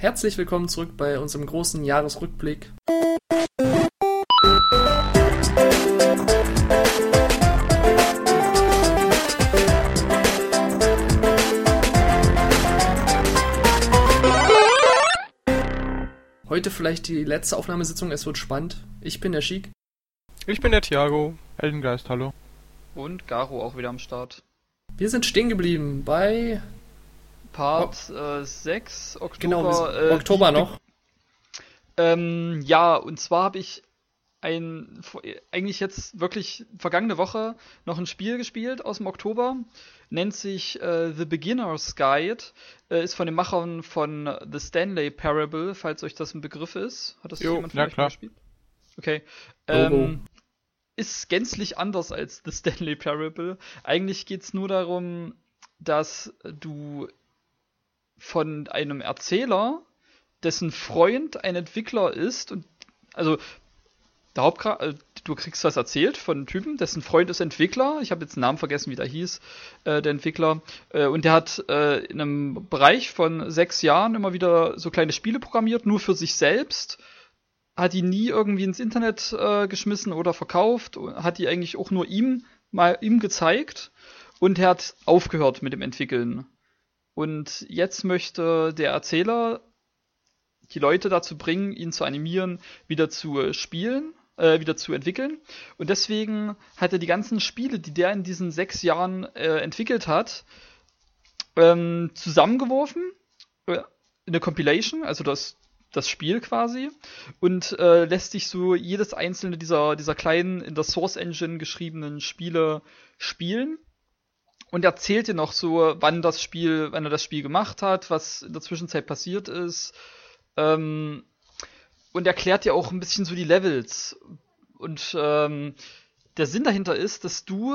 Herzlich willkommen zurück bei unserem großen Jahresrückblick. Heute vielleicht die letzte Aufnahmesitzung, es wird spannend. Ich bin der Schick. Ich bin der Thiago. Eldengeist, hallo. Und Garo auch wieder am Start. Wir sind stehen geblieben bei Part äh, 6, Oktober. Genau, äh, Oktober noch. Ähm, ja, und zwar habe ich ein, eigentlich jetzt wirklich vergangene Woche noch ein Spiel gespielt aus dem Oktober. Nennt sich äh, The Beginner's Guide. Äh, ist von den Machern von The Stanley Parable, falls euch das ein Begriff ist. Hat das Jo, jemand von ja, euch klar. gespielt? Okay. Ähm, ist gänzlich anders als The Stanley Parable. Eigentlich geht's nur darum, dass du von einem Erzähler, dessen Freund ein Entwickler ist und also der Hauptcharakter, äh, du kriegst was erzählt von einem Typen, dessen Freund ist Entwickler. Ich habe jetzt den Namen vergessen, wie der hieß, äh, der Entwickler. Äh, und der hat äh, in einem Bereich von sechs Jahren immer wieder so kleine Spiele programmiert, nur für sich selbst. Hat die nie irgendwie ins Internet äh, geschmissen oder verkauft. Hat die eigentlich auch nur ihm mal ihm gezeigt. Und er hat aufgehört mit dem Entwickeln. Und jetzt möchte der Erzähler die Leute dazu bringen, ihn zu animieren, wieder zu spielen, äh, wieder zu entwickeln. Und deswegen hat er die ganzen Spiele, die der in diesen sechs Jahren äh, entwickelt hat, ähm, zusammengeworfen, äh, in eine Compilation, also das, das Spiel quasi, und äh, lässt sich so jedes einzelne dieser, dieser kleinen, in der Source Engine geschriebenen Spiele spielen und erzählt dir noch so, wann das Spiel, wann er das Spiel gemacht hat, was in der Zwischenzeit passiert ist. Ähm, und erklärt dir auch ein bisschen so die Levels. Und ähm, der Sinn dahinter ist, dass du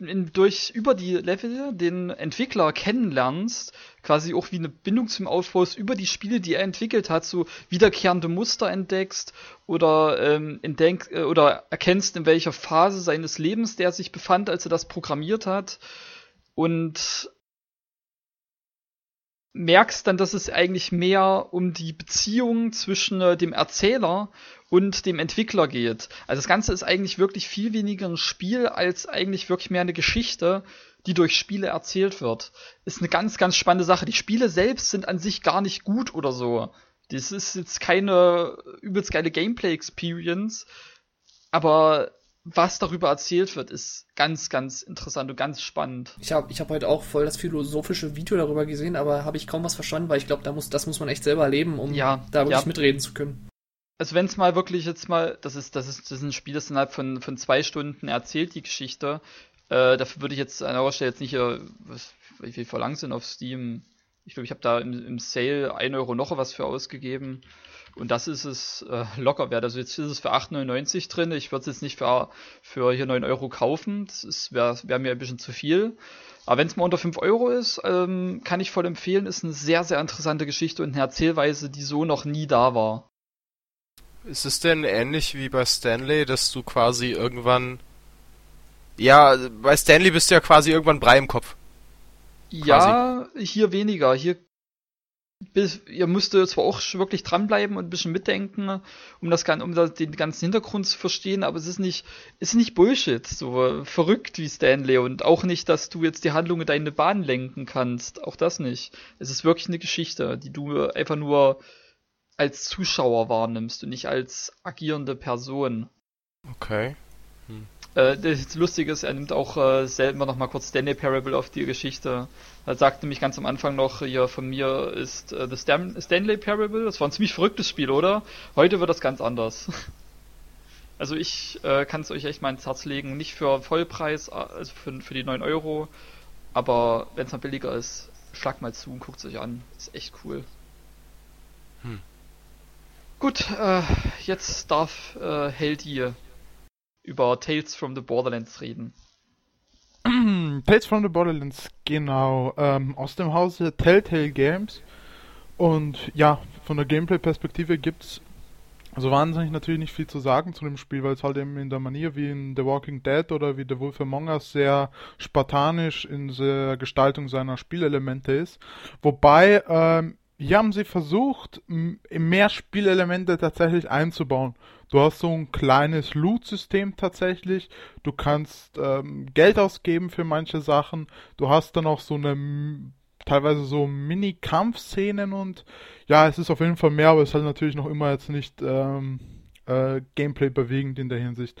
in, durch über die Level den Entwickler kennenlernst, quasi auch wie eine Bindung zum Outpost über die Spiele, die er entwickelt hat, so wiederkehrende Muster entdeckst oder ähm, entdeck, äh, oder erkennst, in welcher Phase seines Lebens der sich befand, als er das programmiert hat. Und merkst dann, dass es eigentlich mehr um die Beziehung zwischen äh, dem Erzähler und dem Entwickler geht. Also das Ganze ist eigentlich wirklich viel weniger ein Spiel als eigentlich wirklich mehr eine Geschichte, die durch Spiele erzählt wird. Ist eine ganz, ganz spannende Sache. Die Spiele selbst sind an sich gar nicht gut oder so. Das ist jetzt keine übelst geile Gameplay-Experience, aber was darüber erzählt wird, ist ganz, ganz interessant und ganz spannend. Ich habe ich hab heute auch voll das philosophische Video darüber gesehen, aber habe ich kaum was verstanden, weil ich glaube, da muss, das muss man echt selber erleben, um Ja, da wirklich ja. mitreden zu können. Also wenn es mal wirklich jetzt mal, das ist, das ist, das ist ein Spiel, das innerhalb von, von zwei Stunden erzählt, die Geschichte. Äh, dafür würde ich jetzt an eurer Stelle jetzt nicht, äh, was, wie viel verlangt sind auf Steam? Ich glaube, ich habe da im, im Sale 1 Euro noch was für ausgegeben. Und das ist es äh, locker wert. Also jetzt ist es für 8,99 drin. Ich würde es jetzt nicht für, für hier 9 Euro kaufen. Das wäre wär mir ein bisschen zu viel. Aber wenn es mal unter 5 Euro ist, ähm, kann ich voll empfehlen. Ist eine sehr, sehr interessante Geschichte und eine Erzählweise, die so noch nie da war. Ist es denn ähnlich wie bei Stanley, dass du quasi irgendwann. Ja, bei Stanley bist du ja quasi irgendwann Brei im Kopf. Ja, hier weniger. Hier bis, ihr müsstet zwar auch wirklich dranbleiben und ein bisschen mitdenken, um das um das, den ganzen Hintergrund zu verstehen, aber es ist nicht, ist nicht Bullshit, so verrückt wie Stanley und auch nicht, dass du jetzt die Handlung in deine Bahn lenken kannst. Auch das nicht. Es ist wirklich eine Geschichte, die du einfach nur als Zuschauer wahrnimmst und nicht als agierende Person. Okay. Äh, das Lustige ist, er nimmt auch äh, selber noch mal kurz Stanley Parable auf die Geschichte. Er sagt nämlich ganz am Anfang noch, hier von mir ist äh, The Stan Stanley Parable. Das war ein ziemlich verrücktes Spiel, oder? Heute wird das ganz anders. Also ich äh, kann es euch echt mal ins Herz legen. Nicht für Vollpreis, äh, also für, für die 9 Euro. Aber wenn es mal billiger ist, schlagt mal zu und guckt es euch an. Ist echt cool. Hm. Gut, äh, jetzt darf äh, Heldi über Tales from the Borderlands reden. Tales from the Borderlands, genau. Ähm, aus dem Hause Telltale Games. Und ja, von der Gameplay-Perspektive gibt's also wahnsinnig natürlich nicht viel zu sagen zu dem Spiel, weil es halt eben in der Manier wie in The Walking Dead oder wie The Wolf Among Us sehr spartanisch in der Gestaltung seiner Spielelemente ist. Wobei ähm, hier haben sie versucht, mehr Spielelemente tatsächlich einzubauen. Du hast so ein kleines Loot-System tatsächlich. Du kannst ähm, Geld ausgeben für manche Sachen. Du hast dann auch so eine teilweise so Mini-Kampfszenen und ja, es ist auf jeden Fall mehr, aber es ist halt natürlich noch immer jetzt nicht ähm, äh, Gameplay bewegend in der Hinsicht.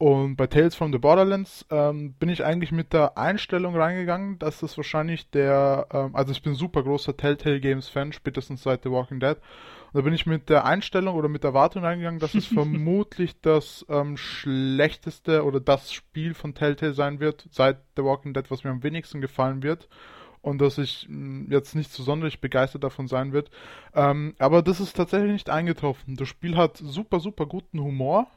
Und bei Tales from the Borderlands ähm, bin ich eigentlich mit der Einstellung reingegangen, dass das wahrscheinlich der, ähm, also ich bin super großer Telltale Games Fan, spätestens seit The Walking Dead. Und da bin ich mit der Einstellung oder mit der Erwartung reingegangen, dass es vermutlich das ähm, schlechteste oder das Spiel von Telltale sein wird seit The Walking Dead, was mir am wenigsten gefallen wird. Und dass ich mh, jetzt nicht so sonderlich begeistert davon sein wird. Ähm, aber das ist tatsächlich nicht eingetroffen. Das Spiel hat super, super guten Humor.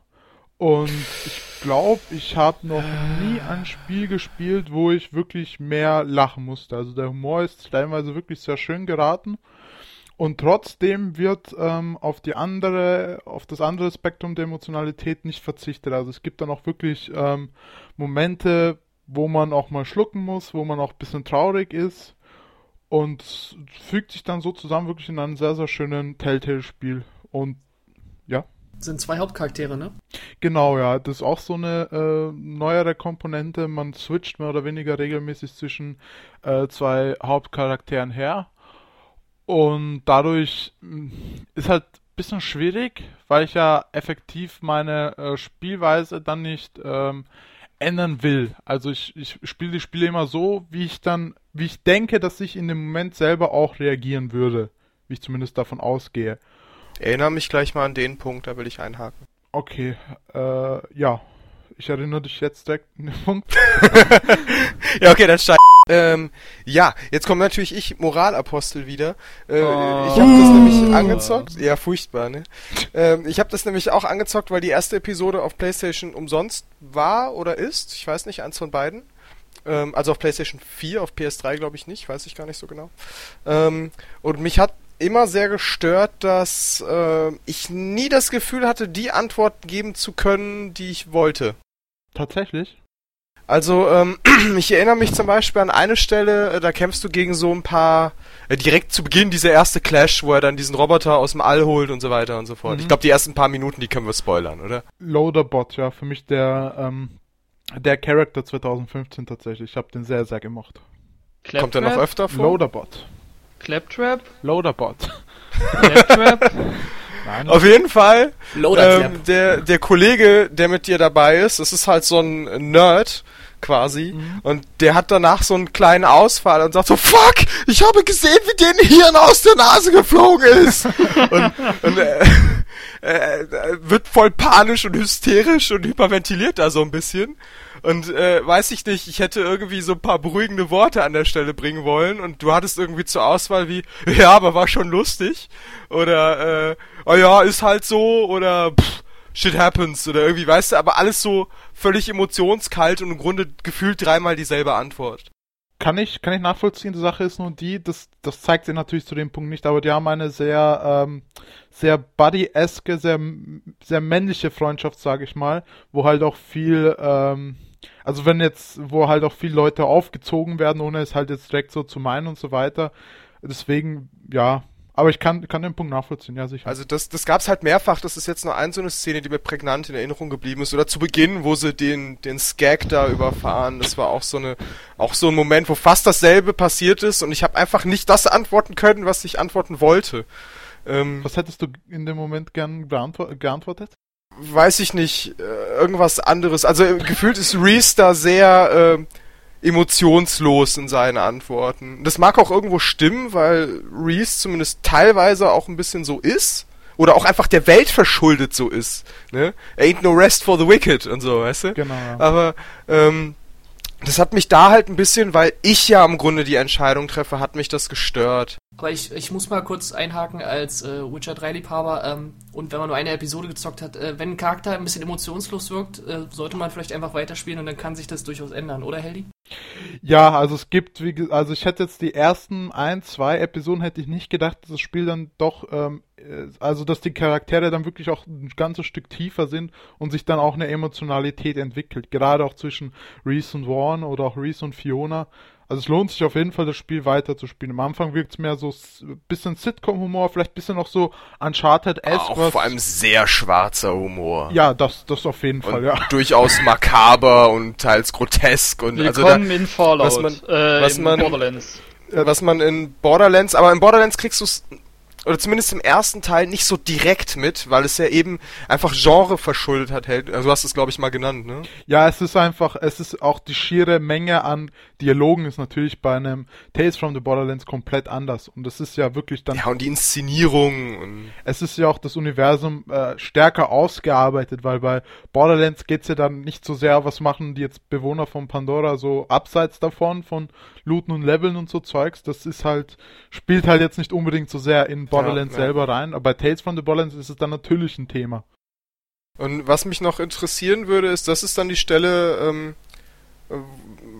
Und ich glaube, ich habe noch nie ein Spiel gespielt, wo ich wirklich mehr lachen musste. Also der Humor ist teilweise wirklich sehr schön geraten. Und trotzdem wird ähm, auf die andere, auf das andere Spektrum der Emotionalität nicht verzichtet. Also es gibt dann auch wirklich ähm, Momente, wo man auch mal schlucken muss, wo man auch ein bisschen traurig ist. Und fügt sich dann so zusammen wirklich in einen sehr, sehr schönen Telltale-Spiel. Und. Sind zwei Hauptcharaktere, ne? Genau, ja. Das ist auch so eine äh, neuere Komponente. Man switcht mehr oder weniger regelmäßig zwischen äh, zwei Hauptcharakteren her. Und dadurch mh, ist halt ein bisschen schwierig, weil ich ja effektiv meine äh, Spielweise dann nicht ähm, ändern will. Also ich, ich spiele die Spiele immer so, wie ich dann, wie ich denke, dass ich in dem Moment selber auch reagieren würde. Wie ich zumindest davon ausgehe. Erinnere mich gleich mal an den Punkt, da will ich einhaken. Okay, äh, ja. Ich erinnere dich jetzt direkt an den Punkt. ja, okay, dann steig. Ähm, ja, jetzt kommt natürlich ich, Moralapostel, wieder. Äh, Oh. Ich habe das nämlich angezockt. Ja, furchtbar, ne? Ähm, ich habe das nämlich auch angezockt, weil die erste Episode auf PlayStation umsonst war oder ist. Ich weiß nicht, eins von beiden. Ähm, also auf PlayStation 4, auf PS3 glaube ich nicht, weiß ich gar nicht so genau. Ähm, und mich hat immer sehr gestört, dass äh, ich nie das Gefühl hatte, die Antwort geben zu können, die ich wollte. Tatsächlich? Also, ähm, ich erinnere mich zum Beispiel an eine Stelle, äh, da kämpfst du gegen so ein paar, äh, direkt zu Beginn dieser erste Clash, wo er dann diesen Roboter aus dem All holt und so weiter und so fort. Mhm. Ich glaube, die ersten paar Minuten, die können wir spoilern, oder? Loaderbot, ja, für mich der, ähm, der Charakter 2015 tatsächlich. Ich habe den sehr, sehr gemocht. Kommt er noch öfter vor? Loaderbot. Claptrap? Loaderbot. Claptrap? Nein. Auf jeden Fall, ähm, der, der Kollege, der mit dir dabei ist, das ist halt so ein Nerd, quasi. Mhm. Und der hat danach so einen kleinen Ausfall und sagt so, fuck, ich habe gesehen, wie den Hirn aus der Nase geflogen ist. und und äh, äh, wird voll panisch und hysterisch und hyperventiliert da so ein bisschen. Und äh, weiß ich nicht, ich hätte irgendwie so ein paar beruhigende Worte an der Stelle bringen wollen und du hattest irgendwie zur Auswahl wie, ja, aber war schon lustig. Oder, äh, oh ja, ist halt so, oder pff, shit happens, oder irgendwie, weißt du, aber alles so völlig emotionskalt und im Grunde gefühlt dreimal dieselbe Antwort. Kann ich, kann ich nachvollziehen. Die Sache ist nur die, das, das zeigt sie natürlich zu dem Punkt nicht, aber die haben eine sehr, ähm, sehr buddy-eske, sehr, sehr männliche Freundschaft, sage ich mal, wo halt auch viel, ähm, also wenn jetzt, wo halt auch viele Leute aufgezogen werden, ohne es halt jetzt direkt so zu meinen und so weiter. Deswegen, ja. Aber ich kann, kann den Punkt nachvollziehen, ja sicher. Also das, das gab's halt mehrfach, das ist jetzt nur ein so eine Szene, die mir prägnant in Erinnerung geblieben ist. Oder zu Beginn, wo sie den, den Skag da überfahren, das war auch so eine, auch so ein Moment, wo fast dasselbe passiert ist und ich habe einfach nicht das antworten können, was ich antworten wollte. Ähm, Was hättest du in dem Moment gern geantwortet? Weiß ich nicht, äh, irgendwas anderes. Also äh, gefühlt ist Reese da sehr äh, emotionslos in seinen Antworten. Das mag auch irgendwo stimmen, weil Reese zumindest teilweise auch ein bisschen so ist. Oder auch einfach der Welt verschuldet so ist. Ne? Ain't no rest for the wicked und so, weißt du? Genau. Aber ähm, das hat mich da halt ein bisschen, weil ich ja im Grunde die Entscheidung treffe, hat mich das gestört. Aber ich, ich muss mal kurz einhaken als äh, Witcher 3-Liebhaber ähm, und wenn man nur eine Episode gezockt hat, äh, wenn ein Charakter ein bisschen emotionslos wirkt, äh, sollte man vielleicht einfach weiterspielen und dann kann sich das durchaus ändern, oder Heldi? Ja, also es gibt, wie, also ich hätte jetzt die ersten ein, zwei Episoden hätte ich nicht gedacht, dass das Spiel dann doch, ähm, äh, also dass die Charaktere dann wirklich auch ein ganzes Stück tiefer sind und sich dann auch eine Emotionalität entwickelt. Gerade auch zwischen Reese und Vaughn oder auch Reese und Fiona. Also es lohnt sich auf jeden Fall, das Spiel weiter zu spielen. Am Anfang wirkt es mehr so ein bisschen Sitcom-Humor, vielleicht ein bisschen noch so Uncharted-esque. Auch vor allem sehr schwarzer Humor. Ja, das, das auf jeden Fall, und ja. Durchaus makaber und teils grotesk und Willkommen also da, in Fallout, was man- äh, was in man- Borderlands. was man in Borderlands, aber in Borderlands kriegst du es oder zumindest im ersten Teil nicht so direkt mit, weil es ja eben einfach Genre verschuldet hat. hält. Also du hast es glaube ich mal genannt, ne? Ja, es ist einfach, es ist auch die schiere Menge an Dialogen ist natürlich bei einem Tales from the Borderlands komplett anders. Und das ist ja wirklich dann Ja, und die Inszenierung und es ist ja auch das Universum äh, stärker ausgearbeitet, weil bei Borderlands geht's ja dann nicht so sehr, was machen die jetzt Bewohner von Pandora so abseits davon, von Looten und Leveln und so Zeugs. Das ist halt, spielt halt jetzt nicht unbedingt so sehr in Borderlands Ja, ja. selber rein, aber bei Tales from the Borderlands ist es dann natürlich ein Thema. Und was mich noch interessieren würde, ist, das ist dann die Stelle, ähm, äh,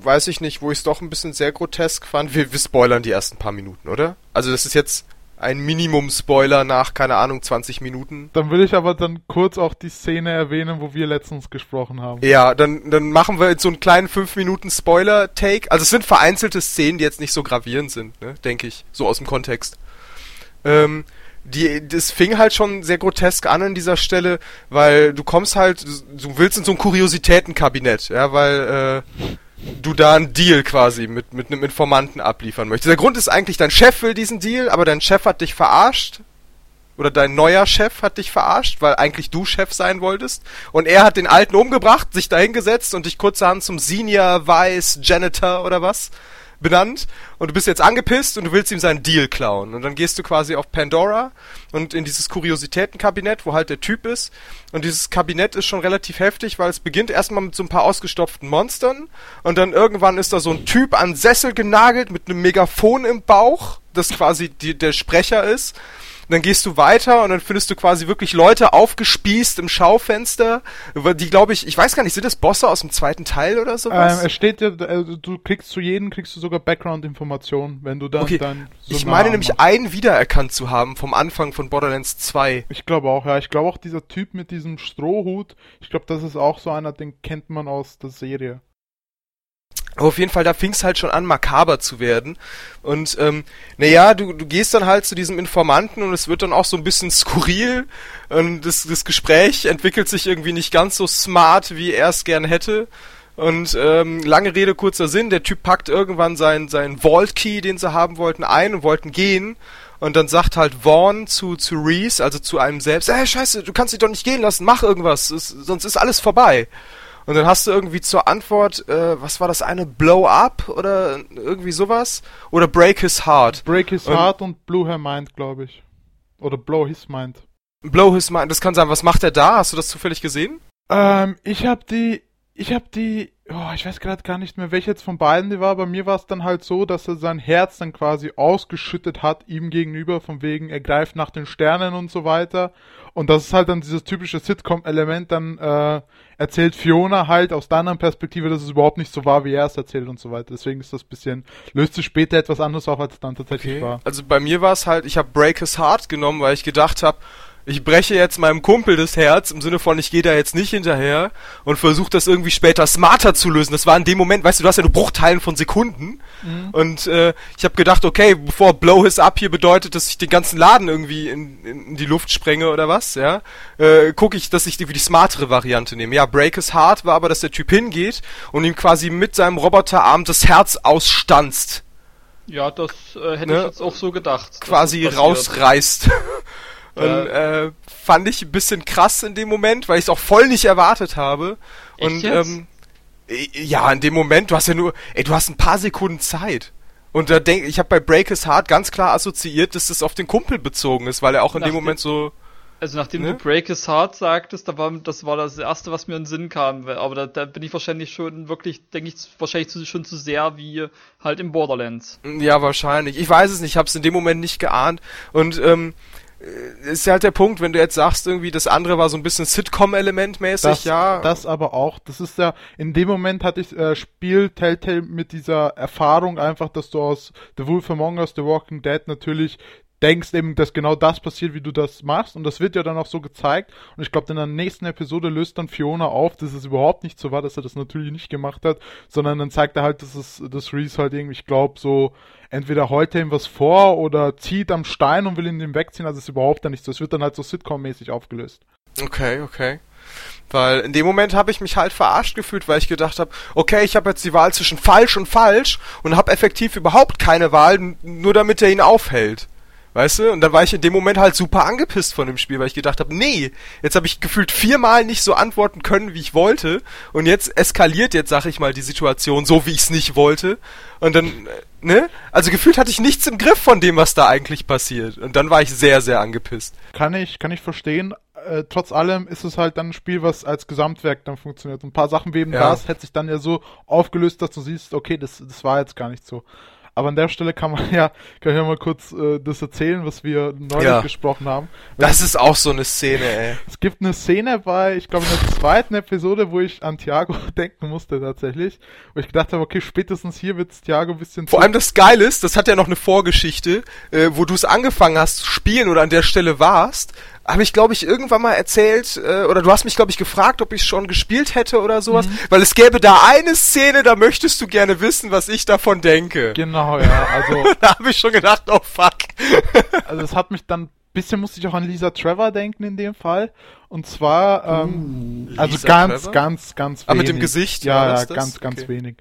weiß ich nicht, wo ich es doch ein bisschen sehr grotesk fand. Wir, wir spoilern die ersten paar Minuten, oder? Also das ist jetzt ein Minimum-Spoiler nach, keine Ahnung, 20 Minuten. Dann will ich aber dann kurz auch die Szene erwähnen, wo wir letztens gesprochen haben. Ja, dann, dann machen wir jetzt so einen kleinen 5 Minuten Spoiler-Take. Also es sind vereinzelte Szenen, die jetzt nicht so gravierend sind, ne, denke ich, so aus dem Kontext. Ähm, die, das fing halt schon sehr grotesk an an dieser Stelle, weil du kommst halt, du willst in so ein Kuriositätenkabinett, ja, weil äh, du da einen Deal quasi mit, mit einem Informanten abliefern möchtest. Der Grund ist eigentlich, dein Chef will diesen Deal, aber dein Chef hat dich verarscht. Oder dein neuer Chef hat dich verarscht, weil eigentlich du Chef sein wolltest. Und er hat den alten umgebracht, sich dahingesetzt und dich kurzerhand zum Senior Vice Janitor oder was benannt. Und du bist jetzt angepisst und du willst ihm seinen Deal klauen. Und dann gehst du quasi auf Pandora und in dieses Kuriositätenkabinett, wo halt der Typ ist. Und dieses Kabinett ist schon relativ heftig, weil es beginnt erstmal mit so ein paar ausgestopften Monstern. Und dann irgendwann ist da so ein Typ an Sessel genagelt mit einem Megafon im Bauch, das quasi die, der Sprecher ist. Dann gehst du weiter und dann findest du quasi wirklich Leute aufgespießt im Schaufenster, die glaube ich, ich weiß gar nicht, sind das Bosse aus dem zweiten Teil oder sowas? Ähm, es steht ja, also du kriegst zu jedem kriegst du sogar Background-Informationen, wenn du dann okay, dann so ich meine nämlich machst. einen wiedererkannt zu haben vom Anfang von Borderlands 2. Ich glaube auch, ja. Ich glaube auch dieser Typ mit diesem Strohhut, ich glaube, das ist auch so einer, den kennt man aus der Serie. Aber auf jeden Fall, da fing es halt schon an, makaber zu werden. Und ähm, naja, du, du gehst dann halt zu diesem Informanten und es wird dann auch so ein bisschen skurril. Und das, das Gespräch entwickelt sich irgendwie nicht ganz so smart, wie er es gern hätte. Und ähm, lange Rede, kurzer Sinn, der Typ packt irgendwann seinen sein Vault Key, den sie haben wollten, ein und wollten gehen. Und dann sagt halt Vaughn zu, zu Reese, also zu einem selbst, ey, scheiße, du kannst dich doch nicht gehen lassen, mach irgendwas, es, sonst ist alles vorbei. Und dann hast du irgendwie zur Antwort, äh, was war das eine, Blow Up oder irgendwie sowas? Oder Break His Heart. Break His Und- Heart und Blow Her Mind, glaube ich. Oder Blow His Mind. Blow His Mind, das kann sein. Was macht er da? Hast du das zufällig gesehen? Ähm, ich habe die, ich habe die, oh, ich weiß gerade gar nicht mehr, welche jetzt von beiden die war. Bei mir war es dann halt so, dass er sein Herz dann quasi ausgeschüttet hat ihm gegenüber, von wegen er greift nach den Sternen und so weiter. Und das ist halt dann dieses typische Sitcom-Element. Dann äh, erzählt Fiona halt aus der anderen Perspektive, dass es überhaupt nicht so war, wie er es erzählt und so weiter. Deswegen ist das bisschen löst sich später etwas anderes auf, als es dann tatsächlich war. Also bei mir war es halt, ich habe Break His Heart genommen, weil ich gedacht habe, ich breche jetzt meinem Kumpel das Herz, im Sinne von, ich gehe da jetzt nicht hinterher und versuche das irgendwie später smarter zu lösen. Das war in dem Moment, weißt du, du hast ja nur Bruchteilen von Sekunden. Und äh, ich habe gedacht, okay, bevor Blow His Up hier bedeutet, dass ich den ganzen Laden irgendwie in, in, die Luft sprenge oder was, ja, äh, gucke ich, dass ich irgendwie die smartere Variante nehme. Ja, Break His Heart war aber, dass der Typ hingeht und ihm quasi mit seinem Roboterarm das Herz ausstanzt. Ja, das äh, hätte Ne? ich jetzt auch so gedacht. quasi rausreißt. Und äh, fand ich ein bisschen krass in dem Moment, weil ich es auch voll nicht erwartet habe. Und ähm, äh, ja, in dem Moment, du hast ja nur, ey, du hast ein paar Sekunden Zeit. Und da denk ich habe bei Break His Heart ganz klar assoziiert, dass das auf den Kumpel bezogen ist, weil er auch in Nach dem Moment so Also nachdem Ne? du Break His Heart sagtest, da war, das war das erste, was mir in den Sinn kam. Aber da, da bin ich wahrscheinlich schon wirklich, denke ich, wahrscheinlich zu, schon zu sehr wie halt im Borderlands. Ja, wahrscheinlich. Ich weiß es nicht, ich habe es in dem Moment nicht geahnt. Und ähm, äh, ist ja halt der Punkt, wenn du jetzt sagst, irgendwie das andere war so ein bisschen Sitcom-Element mäßig, Das, ja. das aber auch. Das ist ja, in dem Moment hatte ich, äh, Spiel Telltale mit dieser Erfahrung einfach, dass du aus The Wolf Among Us, The Walking Dead natürlich denkst eben, dass genau das passiert, wie du das machst. Und das wird ja dann auch so gezeigt. Und ich glaube, in der nächsten Episode löst dann Fiona auf, dass es überhaupt nicht so war, dass er das natürlich nicht gemacht hat, sondern dann zeigt er halt, dass es, dass Reese halt irgendwie, ich glaube, so entweder heute ihm was vor oder zieht am Stein und will ihn ihm wegziehen. Also ist überhaupt dann nicht so. Es wird dann halt so Sitcom-mäßig aufgelöst. Okay, okay. Weil in dem Moment habe ich mich halt verarscht gefühlt, weil ich gedacht habe, okay, ich habe jetzt die Wahl zwischen falsch und falsch und habe effektiv überhaupt keine Wahl, nur damit er ihn aufhält. Weißt du? Und dann war ich in dem Moment halt super angepisst von dem Spiel, weil ich gedacht habe, nee, jetzt habe ich gefühlt viermal nicht so antworten können, wie ich wollte. Und jetzt eskaliert jetzt, sag ich mal, die Situation so, wie ich es nicht wollte. Und dann, äh, ne? Also gefühlt hatte ich nichts im Griff von dem, was da eigentlich passiert. Und dann war ich sehr, sehr angepisst. Kann ich, kann ich verstehen. Äh, trotz allem ist es halt dann ein Spiel, was als Gesamtwerk dann funktioniert. Ein paar Sachen wie eben Ja. das hätte sich dann ja so aufgelöst, dass du siehst, okay, das, das war jetzt gar nicht so. Aber an der Stelle kann man ja, kann ich ja mal kurz äh, das erzählen, was wir neulich Ja. gesprochen haben. Weil Das ist auch so eine Szene, ey. Es gibt eine Szene bei, ich glaube in der zweiten Episode, wo ich an Thiago denken musste tatsächlich. Wo ich gedacht habe, okay, spätestens hier wird Thiago ein bisschen Vor allem das Geile ist, das hat ja noch eine Vorgeschichte, äh, wo du es angefangen hast zu spielen oder an der Stelle warst, habe ich, glaube ich, irgendwann mal erzählt, äh, oder du hast mich, glaube ich, gefragt, ob ich schon gespielt hätte oder sowas, weil es gäbe da eine Szene, da möchtest du gerne wissen, was ich davon denke. Genau, ja. Also, Da habe ich schon gedacht, oh fuck. also es hat mich dann, bisschen musste ich auch an Lisa Trevor denken in dem Fall. Und zwar, ähm, also Lisa ganz, Trevor? ganz, ganz wenig. Ah, mit dem Gesicht, Ja, ja, ganz, ganz Okay. wenig.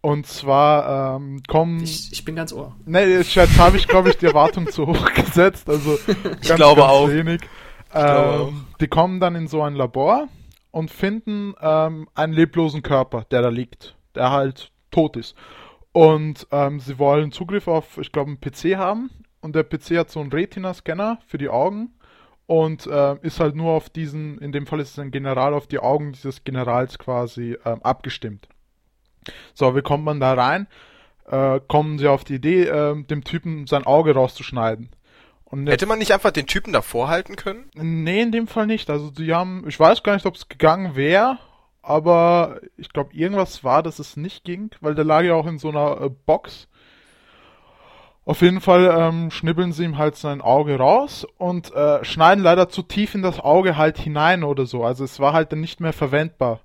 Und zwar ähm, kommen. Ich, ich bin ganz ohr. Ne, jetzt habe ich, glaube ich, die Erwartung zu hoch gesetzt. Also ganz, glaube ganz auch. wenig. Ähm, die kommen dann in so ein Labor und finden ähm, einen leblosen Körper, der da liegt, der halt tot ist. Und ähm, sie wollen Zugriff auf, ich glaube, einen PC haben. Und der PC hat so einen Retina-Scanner für die Augen und äh, ist halt nur auf diesen, in dem Fall ist es ein General, auf die Augen dieses Generals quasi ähm, abgestimmt. So, wie kommt man da rein? Äh, kommen sie auf die Idee, ähm, dem Typen sein Auge rauszuschneiden. Und Hätte man nicht einfach den Typen davor halten können? Nee, in dem Fall nicht. Also die haben, ich weiß gar nicht, ob es gegangen wäre, aber ich glaube, irgendwas war, dass es nicht ging, weil der lag ja auch in so einer äh, Box. Auf jeden Fall ähm, schnibbeln sie ihm halt sein Auge raus und äh, schneiden leider zu tief in das Auge halt hinein oder so. Also es war halt dann nicht mehr verwendbar.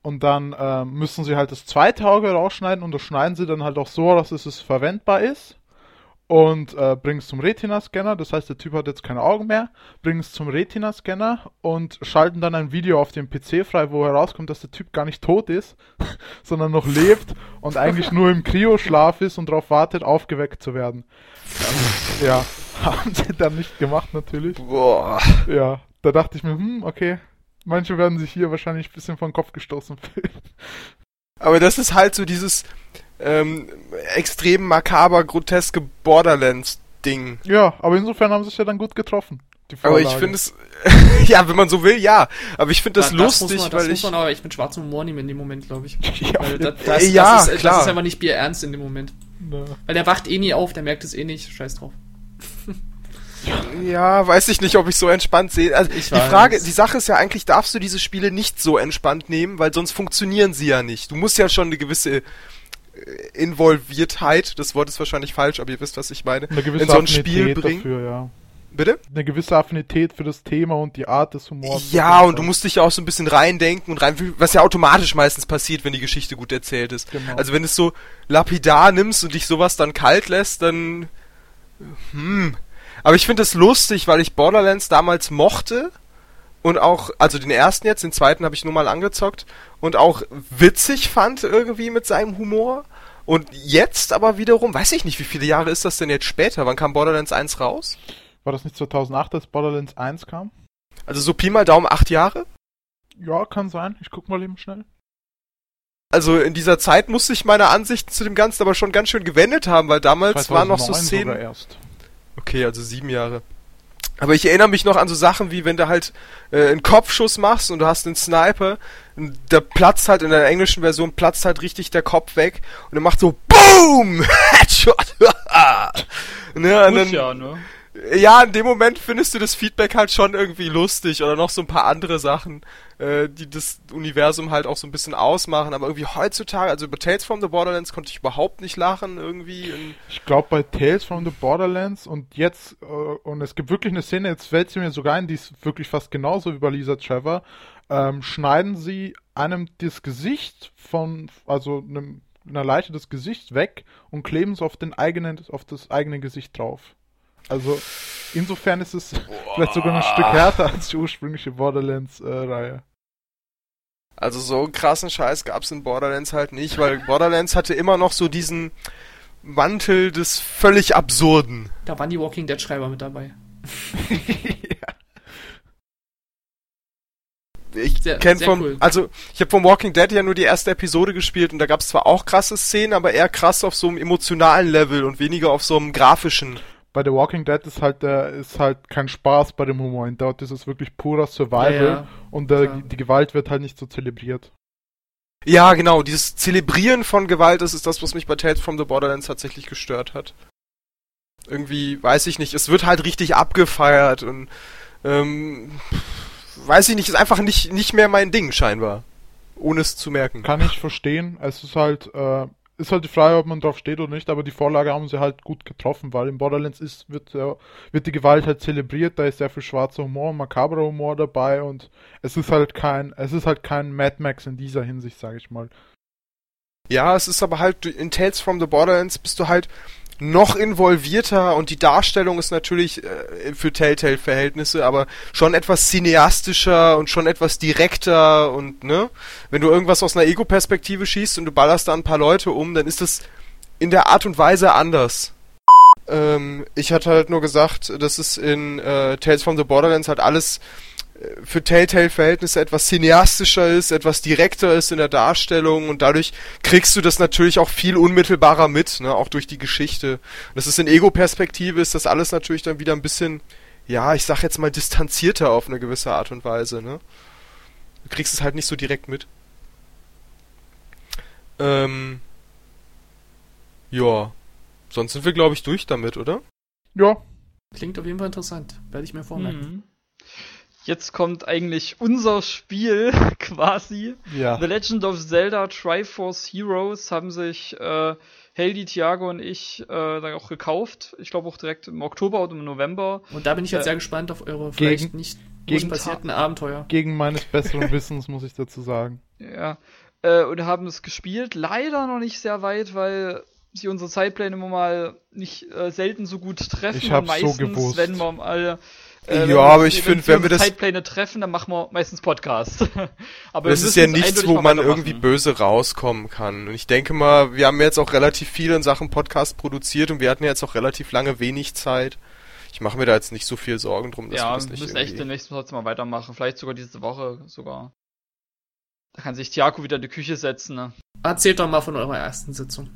Und dann äh, müssen sie halt das zweite Auge rausschneiden und das schneiden sie dann halt auch so, dass es verwendbar ist und äh, bringen es zum Retina-Scanner. Das heißt, der Typ hat jetzt keine Augen mehr. Bringen es zum Retina-Scanner und schalten dann ein Video auf dem PC frei, wo herauskommt, dass der Typ gar nicht tot ist, sondern noch lebt und eigentlich nur im Kryoschlaf ist und darauf wartet, aufgeweckt zu werden. Ja, haben sie dann nicht gemacht natürlich. Boah. Ja, da dachte ich mir, hm, okay. Manche werden sich hier wahrscheinlich ein bisschen vom Kopf gestoßen fühlen. Aber das ist halt so dieses ähm, extrem makaber, groteske Borderlands-Ding. Ja, aber insofern haben sie es ja dann gut getroffen. Die Aber ich finde es, ja, wenn man so will, ja. Aber ich finde das Da- lustig, muss man, das weil muss ich, man aber echt mit schwarzem Humor nehmen in dem Moment, glaube ich. Ja, Weil da, ja, das, ja, das, ist, klar. das ist einfach nicht bierernst in dem Moment. ne. Weil der wacht eh nie auf, der merkt es eh nicht. Scheiß drauf. ja, weiß ich nicht, ob ich so entspannt sehe. Also Ich die. Frage, die Sache ist ja eigentlich, darfst du diese Spiele nicht so entspannt nehmen, weil sonst funktionieren sie ja nicht. Du musst ja schon eine gewisse äh, Involviertheit, das Wort ist wahrscheinlich falsch, aber ihr wisst, was ich meine, Eine gewisse in so ein Affinität Spiel bringen. dafür, ja. Bitte? Eine gewisse Affinität für das Thema und die Art des Humors. Ja, und du musst dich ja auch so ein bisschen reindenken und reinfühlen, was ja automatisch meistens passiert, wenn die Geschichte gut erzählt ist. Genau. Also wenn du es so lapidar nimmst und dich sowas dann kalt lässt, dann hm. Aber ich finde es lustig, weil ich Borderlands damals mochte und auch, also den ersten jetzt, den zweiten habe ich nur mal angezockt und auch witzig fand irgendwie mit seinem Humor. Und jetzt aber wiederum, weiß ich nicht, wie viele Jahre ist das denn jetzt später? Wann kam Borderlands 1 raus? War das nicht 2008, als Borderlands 1 kam? Also so Pi mal Daumen acht Jahre? Ja, kann sein. Ich guck mal eben schnell. Also in dieser Zeit musste ich meine Ansichten zu dem Ganzen aber schon ganz schön gewendet haben, weil damals waren noch so 2009 Szenen. Okay, also sieben Jahre. Aber ich erinnere mich noch an so Sachen wie, wenn du halt äh, einen Kopfschuss machst und du hast einen Sniper, und da platzt halt in der englischen Version platzt halt richtig der Kopf weg und er macht so BOOM! Headshot! ne, und dann, ja, ne? Ja, in dem Moment findest du das Feedback halt schon irgendwie lustig oder noch so ein paar andere Sachen, äh, die das Universum halt auch so ein bisschen ausmachen. Aber irgendwie heutzutage, also über Tales from the Borderlands konnte ich überhaupt nicht lachen irgendwie. Ich glaube bei Tales from the Borderlands und jetzt, äh, und es gibt wirklich eine Szene, jetzt fällt sie mir sogar ein, die ist wirklich fast genauso wie bei Lisa Trevor, ähm, schneiden sie einem das Gesicht von, also einem, einer Leiche das Gesicht weg und kleben es auf den eigenen, auf das eigene Gesicht drauf. Also insofern ist es vielleicht sogar ein Stück härter als die ursprüngliche Borderlands-Reihe. Also so einen krassen Scheiß gab's in Borderlands halt nicht, weil Borderlands hatte immer noch so diesen Mantel des völlig Absurden. Da waren die Walking Dead Schreiber mit dabei. Ich Sehr- kenn sehr vom, cool. also ich habe vom Walking Dead ja nur die erste Episode gespielt und da gab's zwar auch krasse Szenen, aber eher krass auf so einem emotionalen Level und weniger auf so einem grafischen. Bei The Walking Dead ist halt der ist halt kein Spaß bei dem Humor. In dort ist es wirklich purer Survival Ja, ja, und der, klar. die Gewalt wird halt nicht so zelebriert. Ja, genau, dieses Zelebrieren von Gewalt, das ist das, was mich bei Tales from the Borderlands tatsächlich gestört hat. Irgendwie, weiß ich nicht, es wird halt richtig abgefeiert und ähm, weiß ich nicht, ist einfach nicht, nicht mehr mein Ding scheinbar. Ohne es zu merken. Kann ich verstehen. Es ist halt äh, ist halt die Frage, ob man drauf steht oder nicht, aber die Vorlage haben sie halt gut getroffen, weil in Borderlands ist, wird, wird die Gewalt halt zelebriert, da ist sehr viel schwarzer Humor, makabrer Humor dabei und es ist halt kein, es ist halt kein Mad Max in dieser Hinsicht, sage ich mal. Ja, es ist aber halt, in Tales from the Borderlands bist du halt noch involvierter und die Darstellung ist natürlich äh, für Telltale-Verhältnisse, aber schon etwas cineastischer und schon etwas direkter und, ne? Wenn du irgendwas aus einer Ego-Perspektive schießt und du ballerst da ein paar Leute um, dann ist das in der Art und Weise anders. Ähm, ich hatte halt nur gesagt, dass es in äh, Tales from the Borderlands halt alles für Telltale-Verhältnisse etwas cineastischer ist, etwas direkter ist in der Darstellung und dadurch kriegst du das natürlich auch viel unmittelbarer mit, ne, auch durch die Geschichte. Das ist in Ego-Perspektive, ist das alles natürlich dann wieder ein bisschen, ja, ich sag jetzt mal distanzierter auf eine gewisse Art und Weise, ne. Du kriegst es halt nicht so direkt mit. Ähm, ja. Sonst sind wir, glaube ich, durch damit, oder? Ja, Klingt auf jeden Fall interessant. Werde ich mir vormerken. Mhm. Jetzt kommt eigentlich unser Spiel quasi. ja. The Legend of Zelda Triforce Heroes haben sich äh, Heldi, Thiago und ich äh, dann auch gekauft. Ich glaube auch direkt im Oktober oder im November. Und da bin ich jetzt Äh, sehr gespannt auf eure vielleicht nicht gegen- basierten Abenteuer. Gegen meines besseren Wissens muss ich dazu sagen. Ja. Äh, und haben es gespielt. Leider noch nicht sehr weit, weil sich unsere Zeitpläne immer mal nicht äh, selten so gut treffen. Ich hab's Und so meistens, gewusst. wenn wir mal Ja, wenn wir aber ich wenn find, wenn wir das- Zeitpläne treffen, dann machen wir meistens Podcast. aber Das wir ist ja nichts, wo man irgendwie böse rauskommen kann. Und ich denke mal, wir haben jetzt auch relativ viel in Sachen Podcast produziert und wir hatten ja jetzt auch relativ lange wenig Zeit. Ich mache mir da jetzt nicht so viel Sorgen drum, dass ja, wir das wir nicht müssen echt demnächst trotzdem mal weitermachen. Vielleicht sogar diese Woche sogar. Da kann sich Thiago wieder in die Küche setzen. Ne? Erzählt doch mal von eurer ersten Sitzung.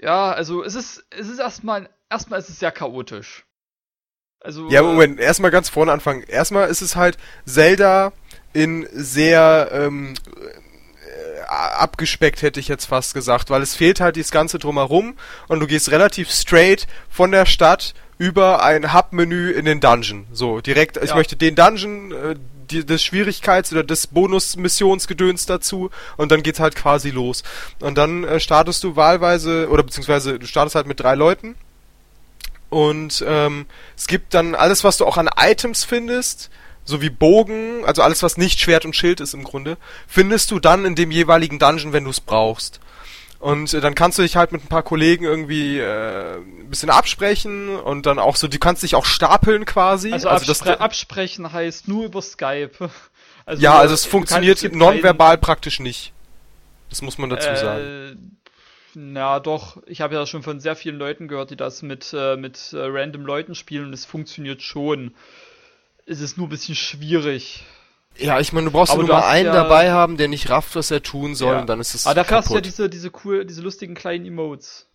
Ja, also es ist, es ist erstmal, erstmal ist es sehr chaotisch. Also. Ja, Moment, erstmal ganz vorne anfangen. Erstmal ist es halt Zelda in sehr ähm, äh, abgespeckt, hätte ich jetzt fast gesagt, weil es fehlt halt das Ganze drumherum und du gehst relativ straight von der Stadt über ein Hub-Menü in den Dungeon. So, direkt, ich Ja. möchte den Dungeon, äh, die, des Schwierigkeits- oder des Bonus-Missionsgedöns dazu und dann geht's halt quasi los. Und dann äh, startest du wahlweise, oder beziehungsweise du startest halt mit drei Leuten und ähm, es gibt dann alles, was du auch an Items findest, so wie Bogen, also alles, was nicht Schwert und Schild ist im Grunde, findest du dann in dem jeweiligen Dungeon, wenn du es brauchst. Und äh, dann kannst du dich halt mit ein paar Kollegen irgendwie äh, ein bisschen absprechen und dann auch so, du kannst dich auch stapeln quasi. also, das, abspre absprechen heißt nur über Skype. Also, ja, also es funktioniert nonverbal praktisch nicht. Das muss man dazu sagen. Na doch, ich habe ja schon von sehr vielen Leuten gehört, die das mit, äh, mit äh, random Leuten spielen und es funktioniert schon. Es ist nur ein bisschen schwierig. Ja, ich meine, du brauchst aber nur mal einen ja- dabei haben, der nicht rafft, was er tun soll, Ja. und dann ist es Aber dafür hast du ja kaputt. diese, diese cool, diese lustigen kleinen Emotes.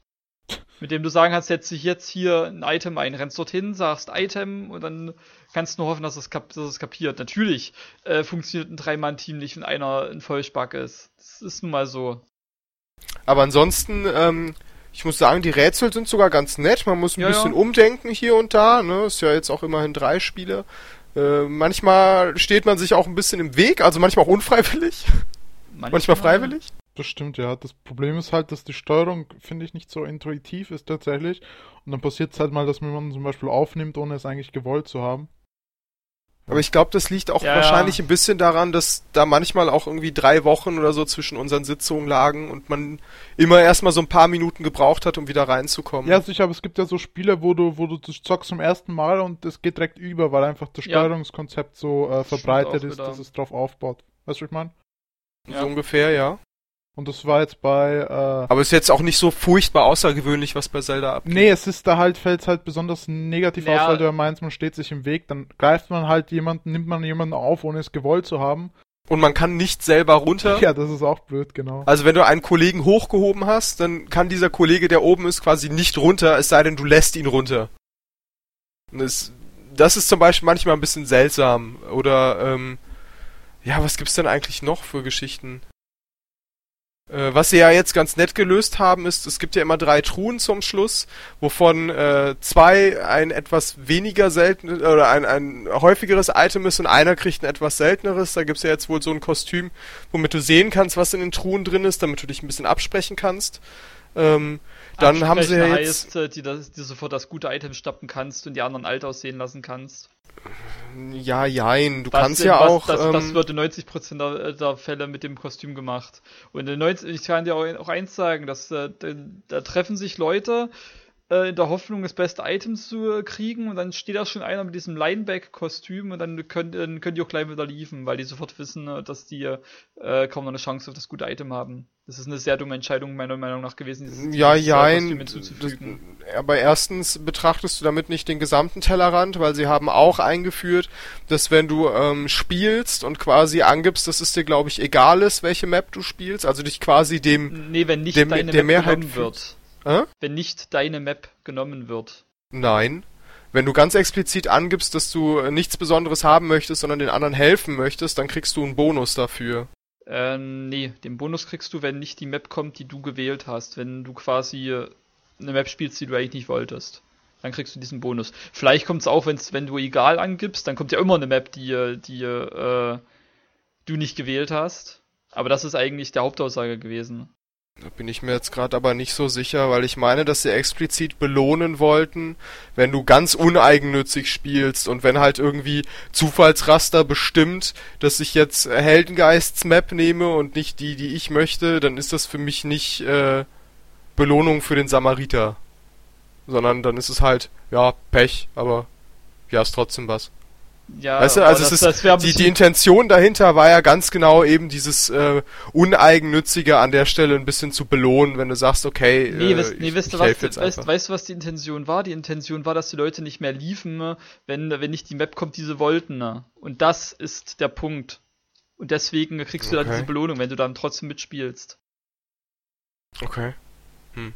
Mit dem du sagen kannst, setz dich jetzt hier ein Item ein, rennst dorthin, sagst Item und dann kannst du nur hoffen, dass es, kap dass es kapiert. Natürlich äh, funktioniert ein Drei-Mann-Team nicht, wenn einer ein Vollspack ist. Das ist nun mal so. Aber ansonsten ähm, Ich muss sagen, die Rätsel sind sogar ganz nett. Man muss ein Ja, bisschen ja. umdenken hier und da. Ne? Ist ja jetzt auch immerhin drei Spiele. Äh, manchmal steht man sich auch ein bisschen im Weg, also manchmal auch unfreiwillig, manchmal freiwillig. Das stimmt, ja. Das Problem ist halt, dass die Steuerung, finde ich, nicht so intuitiv ist tatsächlich. Und dann passiert es halt mal, dass man jemanden zum Beispiel aufnimmt, ohne es eigentlich gewollt zu haben. Aber ich glaube, das liegt auch Ja, wahrscheinlich ja. ein bisschen daran, dass da manchmal auch irgendwie drei Wochen oder so zwischen unseren Sitzungen lagen und man immer erstmal so ein paar Minuten gebraucht hat, um wieder reinzukommen. Ja, sicher, aber es gibt ja so Spiele, wo du, wo du das zockst zum ersten Mal und es geht direkt über, weil einfach das Ja. Steuerungskonzept so äh, verbreitet ist, wieder. dass es drauf aufbaut. Weißt du, was ich meine? so ungefähr, ja. Und das war jetzt bei, äh, Aber ist jetzt auch nicht so furchtbar außergewöhnlich, was bei Zelda abgeht. Nee, es ist da halt, fällt halt besonders negativ Ja. aus, weil du ja meinst, man steht sich im Weg, dann greift man halt jemanden, nimmt man jemanden auf, ohne es gewollt zu haben. Und man kann nicht selber runter. Ja, das ist auch blöd, genau. Also wenn du einen Kollegen hochgehoben hast, dann kann dieser Kollege, der oben ist, quasi nicht runter, es sei denn, du lässt ihn runter. Und das, das ist zum Beispiel manchmal ein bisschen seltsam. Oder, ähm, ja, was gibt's denn eigentlich noch für Geschichten? Äh, was sie ja jetzt ganz nett gelöst haben, ist, es gibt ja immer drei Truhen zum Schluss, wovon äh, zwei ein etwas weniger selten oder ein, ein häufigeres Item ist und einer kriegt ein etwas selteneres. Da gibt's ja jetzt wohl so ein Kostüm, womit du sehen kannst, was in den Truhen drin ist, damit du dich ein bisschen absprechen kannst. Ähm, dann haben sie ja jetzt. heißt, äh, die, das, die sofort das gute Item stoppen kannst und die anderen alt aussehen lassen kannst. Ja, jein. Du Was kannst ja was, auch. Das, das ähm, wird in 90% der, der Fälle mit dem Kostüm gemacht. Und in 90, ich kann dir auch, auch eins sagen, dass äh, da, da treffen sich Leute äh, in der Hoffnung, das beste Item zu äh, kriegen und dann steht da schon einer mit diesem Lineback-Kostüm und dann können, dann können die auch gleich wieder liefen, weil die sofort wissen, äh, dass die äh, kaum noch eine Chance auf das gute Item haben. Das ist eine sehr dumme Entscheidung meiner Meinung nach gewesen. dieses- Ja, jein. Kostüm Das, hinzuzufügen. aber erstens betrachtest du damit nicht den gesamten Tellerrand, weil sie haben auch eingeführt, dass wenn du ähm, spielst und quasi angibst, dass es dir, glaube ich, egal ist, welche Map du spielst, also dich quasi dem. Nee, wenn nicht dem- deine der Map Mehrheit wird. Äh? Wenn nicht deine Map genommen wird. Nein. Wenn du ganz explizit angibst, dass du äh, nichts Besonderes haben möchtest, sondern den anderen helfen möchtest, dann kriegst du einen Bonus dafür. Äh, nee, den Bonus kriegst du, wenn nicht die Map kommt, die du gewählt hast. Wenn du quasi äh, eine Map spielst, die du eigentlich nicht wolltest. Dann kriegst du diesen Bonus. Vielleicht kommt es auch, wenn's, wenn du egal angibst, dann kommt ja immer eine Map, die, äh, die äh, du nicht gewählt hast. Aber das ist eigentlich der Hauptaussage gewesen. Da bin ich mir jetzt gerade aber nicht so sicher, weil ich meine, dass sie explizit belohnen wollten, wenn du ganz uneigennützig spielst und wenn halt irgendwie Zufallsraster bestimmt, dass ich jetzt Heldengeists Map nehme und nicht die, die ich möchte, dann ist das für mich nicht äh, Belohnung für den Samariter. Sondern dann ist es halt, ja, Pech, aber ja, ist trotzdem was. Ja, Weißt du, also das, es das ist, ein die, die Intention dahinter war ja ganz genau eben dieses äh, Uneigennützige an der Stelle ein bisschen zu belohnen, wenn du sagst, okay, Nee, äh, wisst, nee ich, wisst ich ihr was, weißt, weißt du, was die Intention war? Die Intention war, dass die Leute nicht mehr liefen, ne, wenn, wenn nicht die Map kommt, die sie wollten. ne. Und das ist der Punkt. Und deswegen kriegst du da Okay. diese Belohnung, wenn du dann trotzdem mitspielst. Okay. Hm.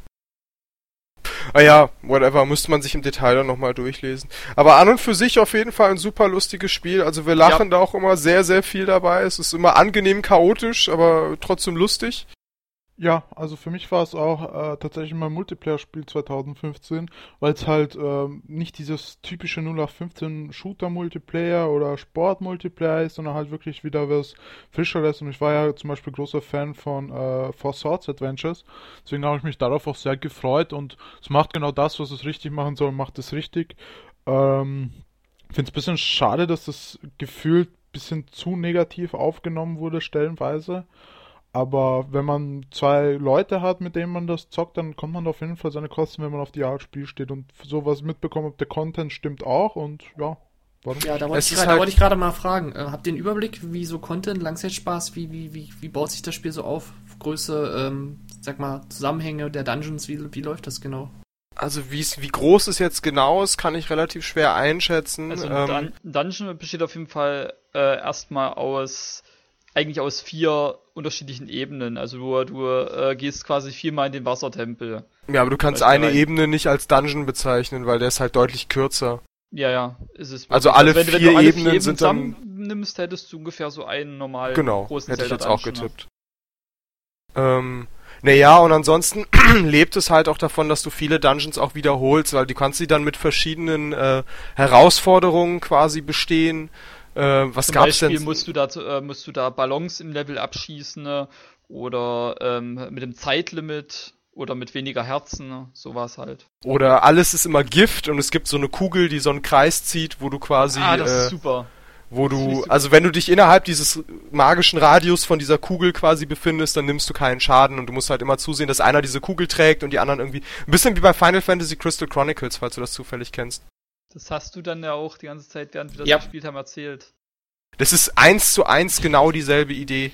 Ah ja, whatever, müsste man sich im Detail dann nochmal durchlesen. Aber an und für sich auf jeden Fall ein super lustiges Spiel. Also wir lachen da auch immer sehr, sehr viel dabei. Es ist immer angenehm chaotisch, aber trotzdem lustig. Ja, also für mich war es auch äh, tatsächlich mein Multiplayer-Spiel 2015, weil es halt ähm, nicht dieses typische 0815 Shooter-Multiplayer oder Sport-Multiplayer ist, sondern halt wirklich wieder was Fischeres. Und ich war ja zum Beispiel großer Fan von äh, Four Swords Adventures, deswegen habe ich mich darauf auch sehr gefreut und es macht genau das, was es richtig machen soll, macht es richtig. Ähm, finde es ein bisschen schade, dass das gefühlt ein bisschen zu negativ aufgenommen wurde, stellenweise. Aber wenn man zwei Leute hat, mit denen man das zockt, dann kommt man auf jeden Fall seine Kosten, wenn man auf die Art Spiel steht und sowas mitbekommt, ob der Content stimmt auch und ja, warum? Ja, da wollte Es ich, halt- wollte ich gerade mal fragen. Äh, habt ihr einen Überblick, wie so Content, Langzeitspaß, wie, wie, wie, wie baut sich das Spiel so auf? Größe, ähm, sag mal, Zusammenhänge der Dungeons, wie, wie läuft das genau? Also wie's, wie groß es jetzt genau ist, kann ich relativ schwer einschätzen. Also ähm, ein Dun Dungeon besteht auf jeden Fall äh, erstmal aus eigentlich aus vier unterschiedlichen Ebenen. Also du, du äh, gehst quasi viermal in den Wassertempel. ja, aber du kannst du, eine Ebene nicht als Dungeon bezeichnen, weil der ist halt deutlich kürzer. Ja, ja, ist es. Also wirklich. alle wenn, wenn vier du alle Ebenen vier sind dann- zusammennimmst, hättest du ungefähr so einen normalen Genau, großen hätte ich jetzt auch Dungeon. getippt. Ähm, Naja, und ansonsten lebt es halt auch davon, dass du viele Dungeons auch wiederholst, weil du kannst sie dann mit verschiedenen äh, Herausforderungen quasi bestehen. Äh, was Zum gab's Beispiel denn? musst du da äh, musst du da Ballons im Level abschießen ne? oder ähm, mit dem Zeitlimit oder mit weniger Herzen, ne? sowas halt. Oder alles ist immer Gift und es gibt so eine Kugel, die so einen Kreis zieht, wo du quasi, ah, das äh, ist super. wo du, also wenn du dich innerhalb dieses magischen Radius von dieser Kugel quasi befindest, dann nimmst du keinen Schaden und du musst halt immer zusehen, dass einer diese Kugel trägt und die anderen irgendwie, ein bisschen wie bei Final Fantasy Crystal Chronicles, falls du das zufällig kennst. Das hast du dann ja auch die ganze Zeit, während wir das Ja. gespielt haben, erzählt. Das ist eins zu eins genau dieselbe Idee.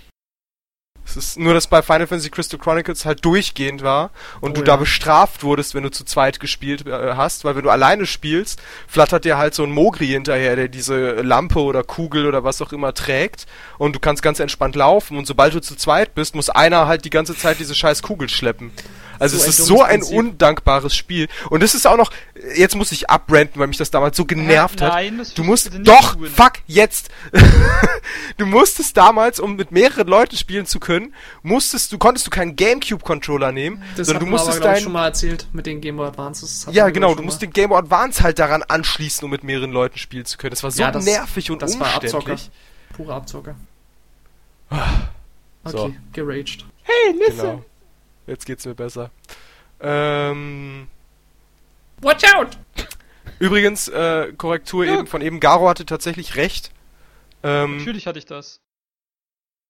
Es ist nur, dass bei Final Fantasy Crystal Chronicles halt durchgehend war und Oh du ja. da bestraft wurdest, wenn du zu zweit gespielt äh, hast, weil wenn du alleine spielst, flattert dir halt so ein Mogri hinterher, der diese Lampe oder Kugel oder was auch immer trägt und du kannst ganz entspannt laufen und sobald du zu zweit bist, muss einer halt die ganze Zeit diese scheiß Kugel schleppen. Also So es ist so ein Prinzip. undankbares Spiel und es ist auch noch, jetzt muss ich abrenten, weil mich das damals so genervt Äh, hat. nein, das Du musst doch, tun. fuck, jetzt. du musstest damals, um mit mehreren Leuten spielen zu können, musstest du konntest du keinen GameCube Controller nehmen, Das sondern du wir aber, musstest glaub ich, dein schon mal erzählt mit den Game Boy Advances. ja, genau, du musst mal. den Game Boy Advance halt daran anschließen, um mit mehreren Leuten spielen zu können. Das war so Ja, das- nervig und Das war Abzocker. umständlich. Pure Abzocker. So. Okay, geraged. Genau. Jetzt geht's mir besser. Ähm, Watch out! übrigens, äh, Korrektur Ja. eben von eben, Garo hatte tatsächlich recht. Ähm, Natürlich hatte ich das.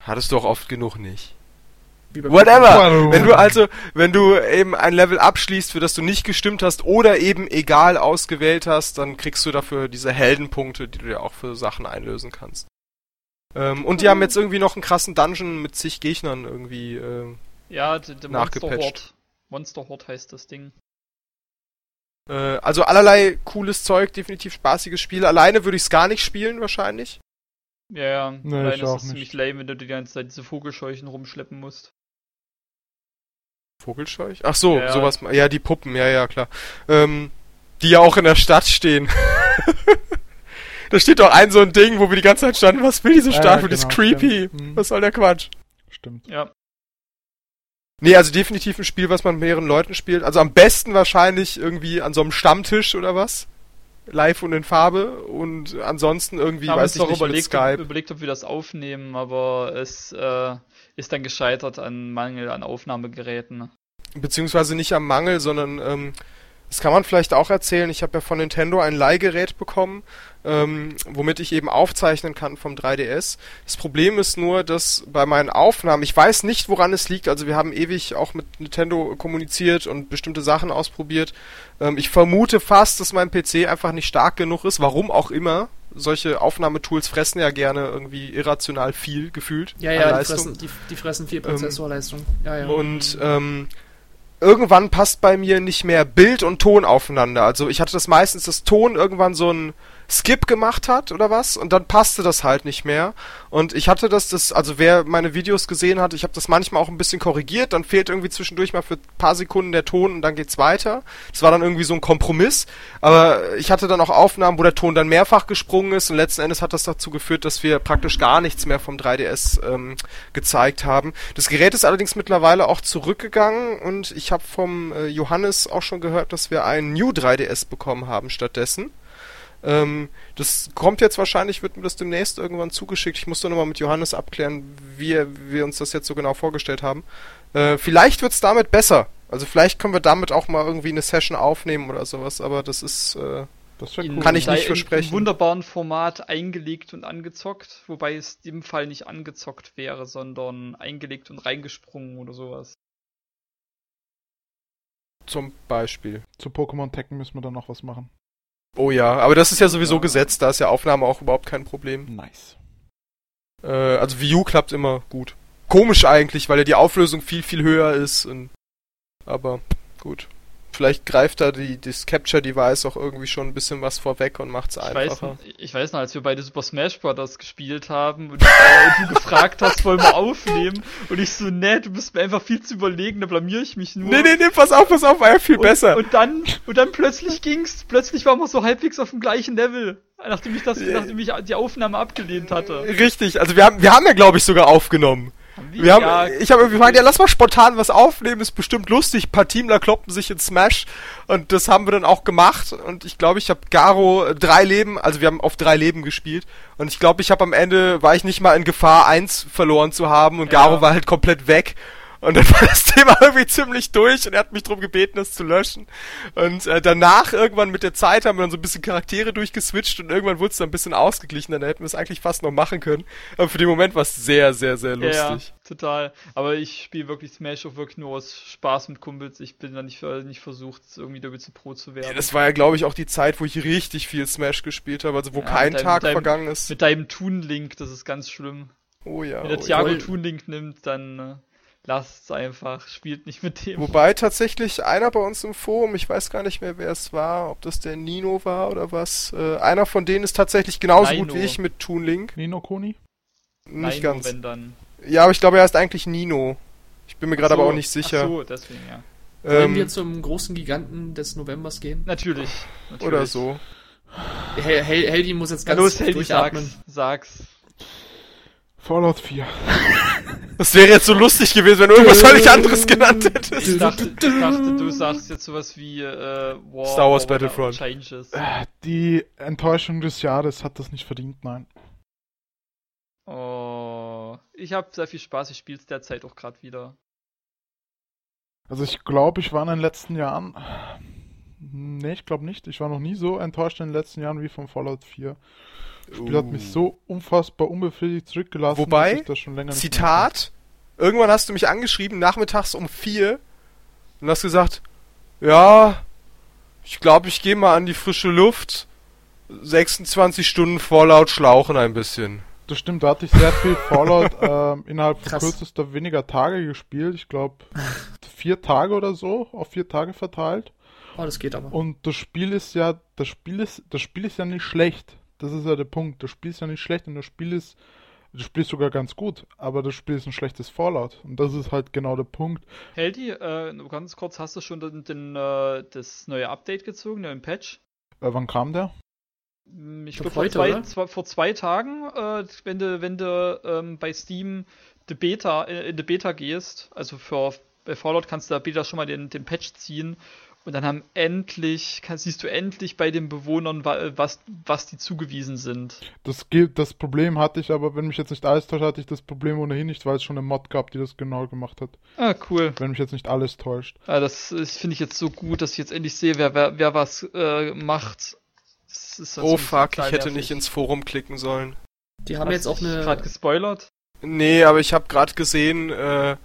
hattest du auch oft genug nicht. Wie bei Whatever! Wenn du also, wenn du eben ein Level abschließt, für das du nicht gestimmt hast oder eben egal ausgewählt hast, dann kriegst du dafür diese Heldenpunkte, die du dir auch für Sachen einlösen kannst. Ähm, und die haben jetzt irgendwie noch einen krassen Dungeon mit zig Gegnern irgendwie. Ähm, Ja, der der Monster Nachgepatcht. Horde. Monster Horde heißt das Ding. äh, also allerlei cooles Zeug, definitiv spaßiges Spiel. Alleine würde ich es gar nicht spielen wahrscheinlich. Ja, ja. Nee, Allein ich ist es ziemlich lame, wenn du die ganze Zeit diese Vogelscheuchen rumschleppen musst. Vogelscheuch? Ach so, Ja. sowas. Ja, die Puppen, ja, ja, klar. Ähm, die ja auch in der Stadt stehen. da steht doch ein so ein Ding, wo wir die ganze Zeit standen. Was will diese Ja, Stadt? ja, das ist genau, creepy. stimmt. Mhm. Was soll der Quatsch? Stimmt. Ja. Nee, also definitiv ein Spiel, was man mit mehreren Leuten spielt. Also am besten wahrscheinlich irgendwie an so einem Stammtisch oder was. Live und in Farbe. Und ansonsten irgendwie, haben weiß ich nicht, mit überlegt, ob, Skype. überlegt, ob wir das aufnehmen, aber es äh, ist dann gescheitert an Mangel an Aufnahmegeräten. Beziehungsweise nicht am Mangel, sondern ähm, das kann man vielleicht auch erzählen. Ich habe ja von Nintendo ein Leihgerät bekommen, ähm, womit ich eben aufzeichnen kann vom 3DS. Das Problem ist nur, dass bei meinen Aufnahmen, ich weiß nicht, woran es liegt. Also wir haben ewig auch mit Nintendo kommuniziert und bestimmte Sachen ausprobiert. Ähm, ich vermute fast, dass mein PC einfach nicht stark genug ist, warum auch immer. Solche Aufnahmetools fressen ja gerne irgendwie irrational viel gefühlt Ja, ja, die fressen, die, die fressen viel Prozessorleistung. ja, ja. Und ähm, irgendwann passt bei mir nicht mehr Bild und Ton aufeinander. Also ich hatte das meistens, dass Ton irgendwann so ein Skip gemacht hat oder was und dann passte das halt nicht mehr. Und ich hatte das, das also wer meine Videos gesehen hat, ich habe das manchmal auch ein bisschen korrigiert, dann fehlt irgendwie zwischendurch mal für ein paar Sekunden der Ton und dann geht's weiter. Das war dann irgendwie so ein Kompromiss, aber ich hatte dann auch Aufnahmen, wo der Ton dann mehrfach gesprungen ist und letzten Endes hat das dazu geführt, dass wir praktisch gar nichts mehr vom 3DS ähm, gezeigt haben. Das Gerät ist allerdings mittlerweile auch zurückgegangen und ich habe vom äh, Johannes auch schon gehört, dass wir einen New 3DS bekommen haben stattdessen. Ähm, das kommt jetzt wahrscheinlich, wird mir das demnächst irgendwann zugeschickt. Ich muss da nochmal mit Johannes abklären, wie wir uns das jetzt so genau vorgestellt haben. Äh, vielleicht wird's damit besser. Also vielleicht können wir damit auch mal irgendwie eine Session aufnehmen oder sowas, aber das ist äh, Das In- cool. Kann ich nicht in- versprechen. Im wunderbaren Format eingelegt und angezockt, wobei es in dem Fall nicht angezockt wäre, sondern eingelegt und reingesprungen oder sowas. zum Beispiel. Zu Pokémon Tekken müssen wir dann noch was machen. Oh ja, aber das ist ja sowieso Ja. gesetzt, da ist ja Aufnahme auch überhaupt kein Problem. Nice. Äh, also Wii U klappt immer gut. Komisch eigentlich, weil ja die Auflösung viel, viel höher ist. Und, aber gut. Vielleicht greift da die, das Capture-Device auch irgendwie schon ein bisschen was vorweg und macht's Ich weiß, einfacher. noch, ich weiß noch, als wir beide Super Smash Bros. gespielt haben und äh, du gefragt hast, wollen wir aufnehmen und ich so, ne, du bist mir einfach viel zu überlegen, da blamier ich mich nur. Nee, nee, nee, pass auf, pass auf, war ja viel und, besser. Und dann, und dann plötzlich ging's, plötzlich waren wir so halbwegs auf dem gleichen Level, nachdem ich das, nachdem ich die Aufnahme abgelehnt hatte. Richtig, also wir haben, wir haben ja glaube ich sogar aufgenommen. Wir haben, ich habe irgendwie gemeint, ja, lass mal spontan was aufnehmen, ist bestimmt lustig. Ein paar Teamler kloppen sich in Smash und das haben wir dann auch gemacht. Und ich glaube, ich habe Garo drei Leben, also wir haben auf drei Leben gespielt. Und ich glaube, ich habe am Ende, war ich nicht mal in Gefahr, eins verloren zu haben und Garo Ja. war halt komplett weg. Und dann war das Thema irgendwie ziemlich durch und er hat mich darum gebeten, das zu löschen. Und äh, danach, irgendwann mit der Zeit, haben wir dann so ein bisschen Charaktere durchgeswitcht und irgendwann wurde es dann ein bisschen ausgeglichen. Dann hätten wir es eigentlich fast noch machen können. Aber für den Moment war es sehr, sehr, sehr Ja, lustig. ja, total. Aber ich spiele wirklich Smash auch wirklich nur aus Spaß mit Kumpels. Ich bin da nicht, äh, nicht versucht, irgendwie damit zu pro zu werden. Das war ja, glaube ich, auch die Zeit, wo ich richtig viel Smash gespielt habe, also wo Ja, kein deinem- Tag deinem- vergangen ist. Mit deinem Toon-Link, das ist ganz schlimm. Oh ja. Wenn der Oh ja. Thiago Voll. Toon-Link nimmt, dann lasst's einfach. Spielt nicht mit dem. Wobei tatsächlich einer bei uns im Forum, ich weiß gar nicht mehr, wer es war, ob das der Nino war oder was, äh, einer von denen ist tatsächlich genauso Nino. gut wie ich mit Toon Link. Nino Koni? Nicht Nein, ganz. Wenn dann. Ja, aber ich glaube, er ist eigentlich Nino. Ich bin mir gerade so, aber auch nicht sicher. Ach so, deswegen, ja. Wollen Ähm, wir zum großen Giganten des Novembers gehen? Natürlich. natürlich. oder so. Hel Hel Heldi muss jetzt ganz los, Heldi, durchatmen. sag's. Sag's. Fallout 4. Das wäre jetzt so lustig gewesen, wenn du irgendwas völlig anderes genannt hättest. Ich dachte, ich dachte, du sagst jetzt sowas wie äh, War, Star Wars War Battlefront. Changes. Äh, Die Enttäuschung des Jahres hat das nicht verdient, nein. Oh, ich habe sehr viel Spaß. Ich spiele es derzeit auch gerade wieder. Also ich glaube, ich war in den letzten Jahren. Nee, ich glaube nicht. Ich war noch nie so enttäuscht in den letzten Jahren wie von Fallout 4. Das Spiel hat mich so unfassbar unbefriedigt zurückgelassen. Wobei, dass ich das schon länger nicht mehr Zitat, irgendwann hast du mich angeschrieben, nachmittags um vier, und hast gesagt, ja, ich glaube, ich gehe mal an die frische Luft. 26 Stunden Vorlaut schlauchen ein bisschen. Das stimmt, da hatte ich sehr viel Fallout ähm, innerhalb von Krass. kürzester weniger Tage gespielt. Ich glaube vier Tage oder so, auf vier Tage verteilt. Oh, das geht aber. Und das Spiel ist ja, das Spiel ist, das Spiel ist ja nicht schlecht. Das ist ja der Punkt. Das Spiel ist ja nicht schlecht und das Spiel ist, das Spiel ist sogar ganz gut, aber das Spiel ist ein schlechtes Fallout. Und das ist halt genau der Punkt. Heldi, äh, nur ganz kurz, hast du schon den, den, äh, das neue Update gezogen, den Patch? Äh, wann kam der? Hm, Ich Glaub, glaube vor, zwei, zwei, vor zwei Tagen, äh, wenn du, wenn du ähm, bei Steam die Beta, äh, in die Beta gehst, also für bei Fallout kannst du da Beta schon mal den, den Patch ziehen und dann haben endlich, kann, siehst du endlich bei den Bewohnern, wa- was, was die zugewiesen sind. Das, gilt- das Problem hatte ich, aber wenn mich jetzt nicht alles täuscht, hatte ich das Problem ohnehin nicht, weil es schon eine Mod gab, die das genau gemacht hat. Ah, cool. Wenn mich jetzt nicht alles täuscht. Ah, das ist- finde ich jetzt so gut, dass ich jetzt endlich sehe, wer, wer, wer was äh, macht. Oh fuck, ich hätte nervig. nicht ins Forum klicken sollen. Die haben Hast jetzt auch eine. gerade gespoilert. Nee, aber ich habe gerade gesehen, äh,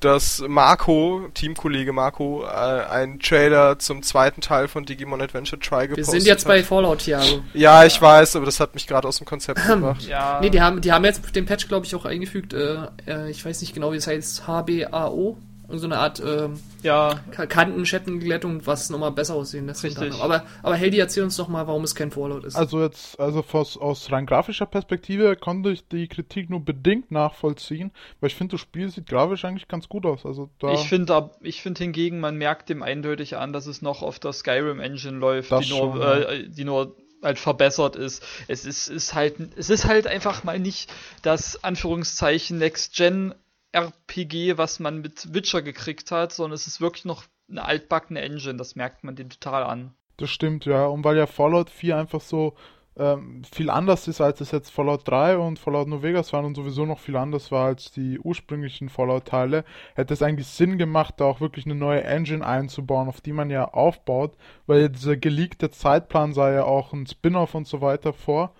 dass Marco, Teamkollege Marco, äh, einen Trailer zum zweiten Teil von Digimon Adventure Try Wir gepostet sind jetzt bei hat. Fallout hier. Also. Ja, ich weiß, aber das hat mich gerade aus dem Konzept gebracht. Ja. Nee, die haben, die haben jetzt den Patch, glaube ich, auch eingefügt. Äh, äh, ich weiß nicht genau, wie es heißt. HBAO. Irgend so eine Art ähm, ja, Ka- Kantenschettenglättung, was nochmal besser aussehen lässt. Aber, aber Heldi, erzähl uns doch mal, warum es kein Fallout ist. Also jetzt, also aus, aus rein grafischer Perspektive konnte ich die Kritik nur bedingt nachvollziehen, weil ich finde, das Spiel sieht grafisch eigentlich ganz gut aus. Also da, ich finde ich finde hingegen, man merkt dem eindeutig an, dass es noch auf der Skyrim Engine läuft, die nur, schon, ja. äh, die nur halt verbessert ist. Es ist, ist halt, es ist halt einfach mal nicht das Anführungszeichen Next Gen RPG, was man mit Witcher gekriegt hat, sondern es ist wirklich noch eine altbackene Engine. Das merkt man den total an. das stimmt, ja. Und weil ja Fallout 4 einfach so ähm, viel anders ist, als es jetzt Fallout 3 und Fallout New Vegas waren und sowieso noch viel anders war als die ursprünglichen Fallout-Teile, hätte es eigentlich Sinn gemacht, da auch wirklich eine neue Engine einzubauen, auf die man ja aufbaut, weil dieser geleakte Zeitplan sah ja auch ein Spin-off und so weiter vor.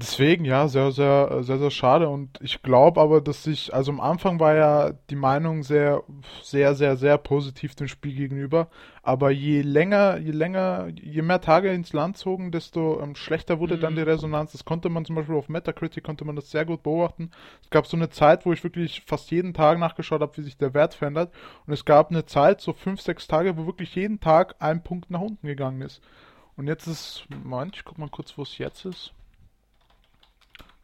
Deswegen, ja, sehr, sehr, sehr, sehr schade. Und ich glaube aber, dass sich, also am Anfang war ja die Meinung sehr, sehr, sehr, sehr positiv dem Spiel gegenüber. Aber je länger, je länger, je mehr Tage ins Land zogen, desto ähm, schlechter wurde dann die Resonanz. Das konnte man zum Beispiel auf Metacritic, konnte man das sehr gut beobachten. Es gab so eine Zeit, wo ich wirklich fast jeden Tag nachgeschaut habe, wie sich der Wert verändert. Und es gab eine Zeit, so fünf, sechs Tage, wo wirklich jeden Tag ein Punkt nach unten gegangen ist. Und jetzt ist, Moment, ich guck mal kurz, wo es jetzt ist.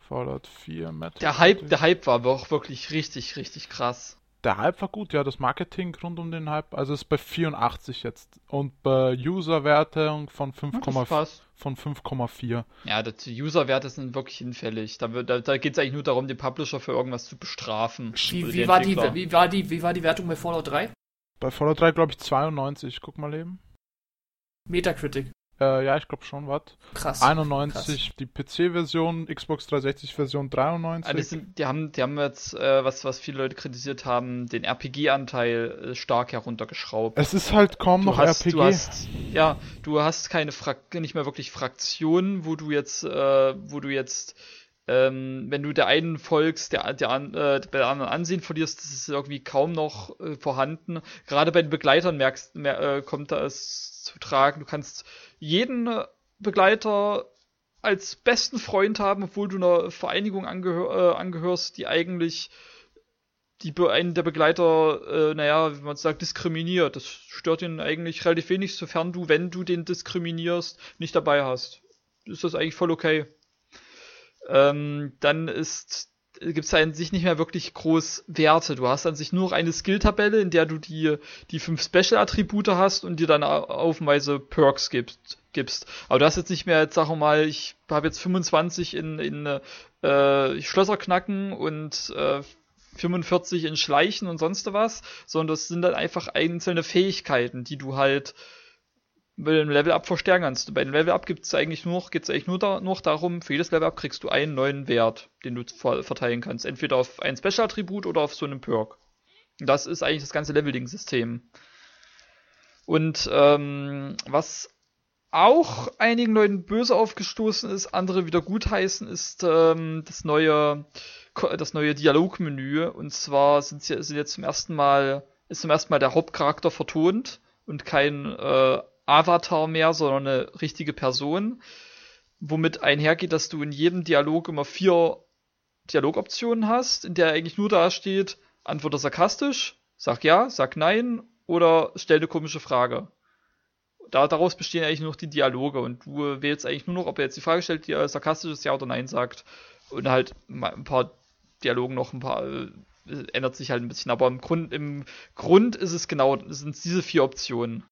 Fallout 4, Metacritic. Der Hype, der Hype war aber auch wirklich richtig, richtig krass. der Hype war gut, ja, das Marketing rund um den Hype, also ist bei 84 jetzt und bei User-Wertung von 5,4 von 5,4. Ja, die User-Werte sind wirklich hinfällig. Da, da, da geht es eigentlich nur darum, den Publisher für irgendwas zu bestrafen. Wie, wie, war die, wie, war die, wie war die Wertung bei Fallout 3? Bei Fallout 3 glaube ich 92, guck mal eben. Metacritic. Äh, ja, ich glaube schon, was. Krass. 91 krass. die PC-Version, Xbox 360-Version 93. Also sind, die, haben, die haben jetzt, äh, was, was viele Leute kritisiert haben, den RPG-Anteil äh, stark heruntergeschraubt. Es ist halt kaum du noch hast, RPG. Du hast, ja, du hast keine Fra nicht mehr wirklich Fraktionen, wo du jetzt, äh, wo du jetzt ähm, wenn du der einen folgst, der, der, äh, der anderen Ansehen verlierst, das ist irgendwie kaum noch äh, vorhanden. Gerade bei den Begleitern merkst, mer äh, kommt das zu tragen. Du kannst jeden Begleiter als besten Freund haben, obwohl du einer Vereinigung angehör, äh, angehörst, die eigentlich die einen der Begleiter, äh, naja, wie man sagt, diskriminiert. Das stört ihn eigentlich relativ wenig, sofern du, wenn du den diskriminierst, nicht dabei hast. Ist das eigentlich voll okay. Ähm, dann ist gibt es an sich nicht mehr wirklich groß Werte. Du hast an sich nur noch eine Skill-Tabelle, in der du die, die fünf Special-Attribute hast und dir dann aufweise Perks gibst, gibst. Aber du hast jetzt nicht mehr, jetzt sag mal, ich habe jetzt 25 in, in äh, Schlösser knacken und äh, 45 in Schleichen und sonst was, sondern das sind dann einfach einzelne Fähigkeiten, die du halt bei dem Level-Up verstärken kannst. Bei dem Level-Up gibt es eigentlich nur geht's eigentlich nur da, noch darum, für jedes Level-Up kriegst du einen neuen Wert, den du verteilen kannst. Entweder auf ein Special-Attribut oder auf so einen Perk. Das ist eigentlich das ganze Leveling-System. Und ähm, was auch einigen Leuten böse aufgestoßen ist, andere wieder gutheißen, ist ähm, das neue das neue Dialogmenü. Und zwar sind, sie, sind jetzt zum ersten Mal ist zum ersten Mal der Hauptcharakter vertont und kein äh, Avatar mehr, sondern eine richtige Person, womit einhergeht, dass du in jedem Dialog immer vier Dialogoptionen hast, in der eigentlich nur da steht, antworte sarkastisch, sag ja, sag nein oder stell eine komische Frage. Da, daraus bestehen eigentlich nur noch die Dialoge und du wählst eigentlich nur noch, ob er jetzt die Frage stellt, die sarkastisch ist, ja oder nein sagt. Und halt ein paar Dialogen noch ein paar äh, ändert sich halt ein bisschen, aber im Grund, im Grund ist es genau, sind diese vier Optionen.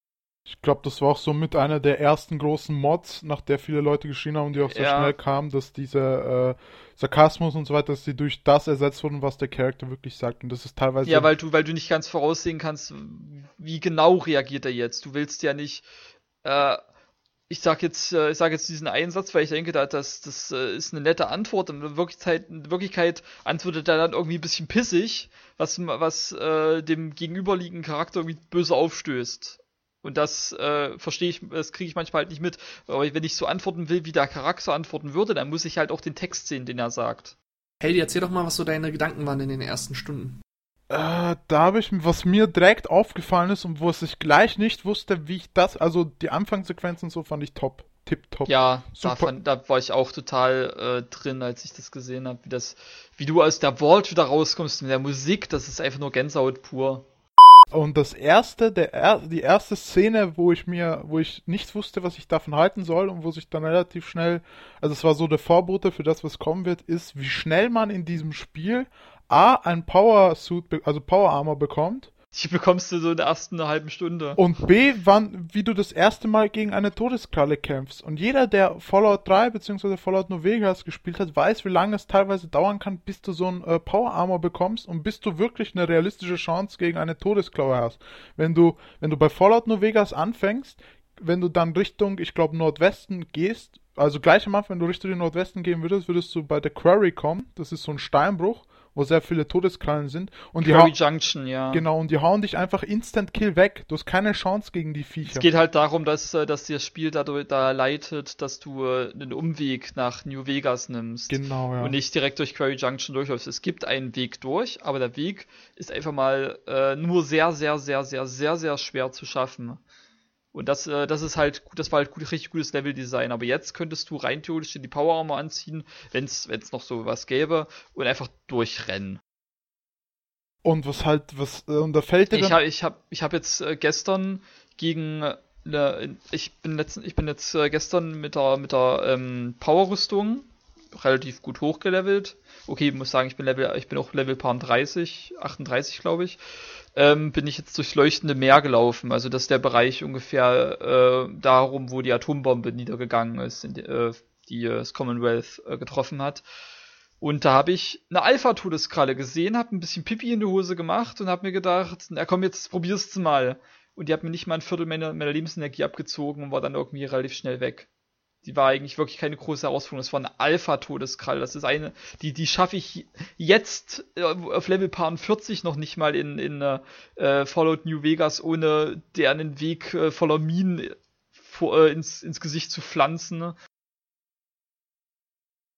Ich glaube, das war auch so mit einer der ersten großen Mods, nach der viele Leute geschrien haben und die auch so ja. schnell kam, dass dieser äh, Sarkasmus und so weiter, dass die durch das ersetzt wurden, was der Charakter wirklich sagt. Und das ist teilweise. Ja, weil du, weil du nicht ganz voraussehen kannst, wie genau reagiert er jetzt. Du willst ja nicht. Äh, ich sag jetzt, äh, ich sage jetzt diesen Einsatz, weil ich denke, da, das, das äh, ist eine nette Antwort. In Wirklichkeit, in Wirklichkeit antwortet er dann irgendwie ein bisschen pissig, was, was äh, dem gegenüberliegenden Charakter irgendwie böse aufstößt. Und das äh, verstehe ich, das kriege ich manchmal halt nicht mit. Aber wenn ich so antworten will, wie der Charakter antworten würde, dann muss ich halt auch den Text sehen, den er sagt. Hey, erzähl doch mal, was so deine Gedanken waren in den ersten Stunden. Äh, da habe ich, was mir direkt aufgefallen ist und wo es ich gleich nicht wusste, wie ich das, also die Anfangssequenzen so fand ich top. Tipptopp. Ja, da, fand, da, war ich auch total äh, drin, als ich das gesehen habe, wie das, wie du aus der Vault wieder rauskommst mit der Musik, das ist einfach nur Gänsehaut pur. Und das erste, der, die erste Szene, wo ich mir, wo ich nichts wusste, was ich davon halten soll und wo sich dann relativ schnell, also es war so der Vorbote für das, was kommen wird, ist, wie schnell man in diesem Spiel A, ein Power Suit, also Power Armor bekommt die bekommst du so in der ersten halben Stunde. Und B, wann, wie du das erste Mal gegen eine Todeskralle kämpfst. Und jeder, der Fallout 3 bzw. Fallout New Vegas gespielt hat, weiß, wie lange es teilweise dauern kann, bis du so ein äh, Power Armor bekommst und bis du wirklich eine realistische Chance gegen eine Todesklaue hast. Wenn du, wenn du bei Fallout New Vegas anfängst, wenn du dann Richtung, ich glaube, Nordwesten gehst, also gleich am Anfang, wenn du Richtung Nordwesten gehen würdest, würdest du bei der Quarry kommen. Das ist so ein Steinbruch wo sehr viele Todeskrallen sind. Und Curry die Junction, ja. Genau, und die hauen dich einfach instant kill weg. Du hast keine Chance gegen die Viecher. Es geht halt darum, dass, äh, dass dir das Spiel dadurch, da leitet, dass du äh, einen Umweg nach New Vegas nimmst. Genau, ja. Und nicht direkt durch Quarry Junction durchläufst. Es gibt einen Weg durch, aber der Weg ist einfach mal äh, nur sehr, sehr, sehr, sehr, sehr, sehr schwer zu schaffen. Und das, äh, das ist halt, das war halt gut, richtig gutes Leveldesign. Aber jetzt könntest du rein theoretisch die Power Armor anziehen, wenn es noch so was gäbe, und einfach durchrennen. Und was halt, was, äh, und da fällt dir Ich habe ich hab, ich hab jetzt äh, gestern gegen, äh, ich bin letzten, ich bin jetzt äh, gestern mit der, mit der ähm, Power-Rüstung relativ gut hochgelevelt. Okay, ich muss sagen, ich bin Level, ich bin auch Level paar 30, 38 glaube ich. Ähm, bin ich jetzt durchs leuchtende Meer gelaufen. Also das ist der Bereich ungefähr äh, darum, wo die Atombombe niedergegangen ist, die, äh, die das Commonwealth äh, getroffen hat. Und da habe ich eine Alpha-Todeskralle gesehen, habe ein bisschen Pipi in die Hose gemacht und habe mir gedacht, na komm, jetzt probierst du mal. Und die hat mir nicht mal ein Viertel meiner, meiner Lebensenergie abgezogen und war dann irgendwie relativ schnell weg. Die war eigentlich wirklich keine große Herausforderung. Das war eine Alpha-Todeskralle. Das ist eine, die, die schaffe ich jetzt äh, auf Level Paar 40 noch nicht mal in, in äh, Fallout New Vegas, ohne deren Weg äh, voller Minen vor, äh, ins, ins Gesicht zu pflanzen.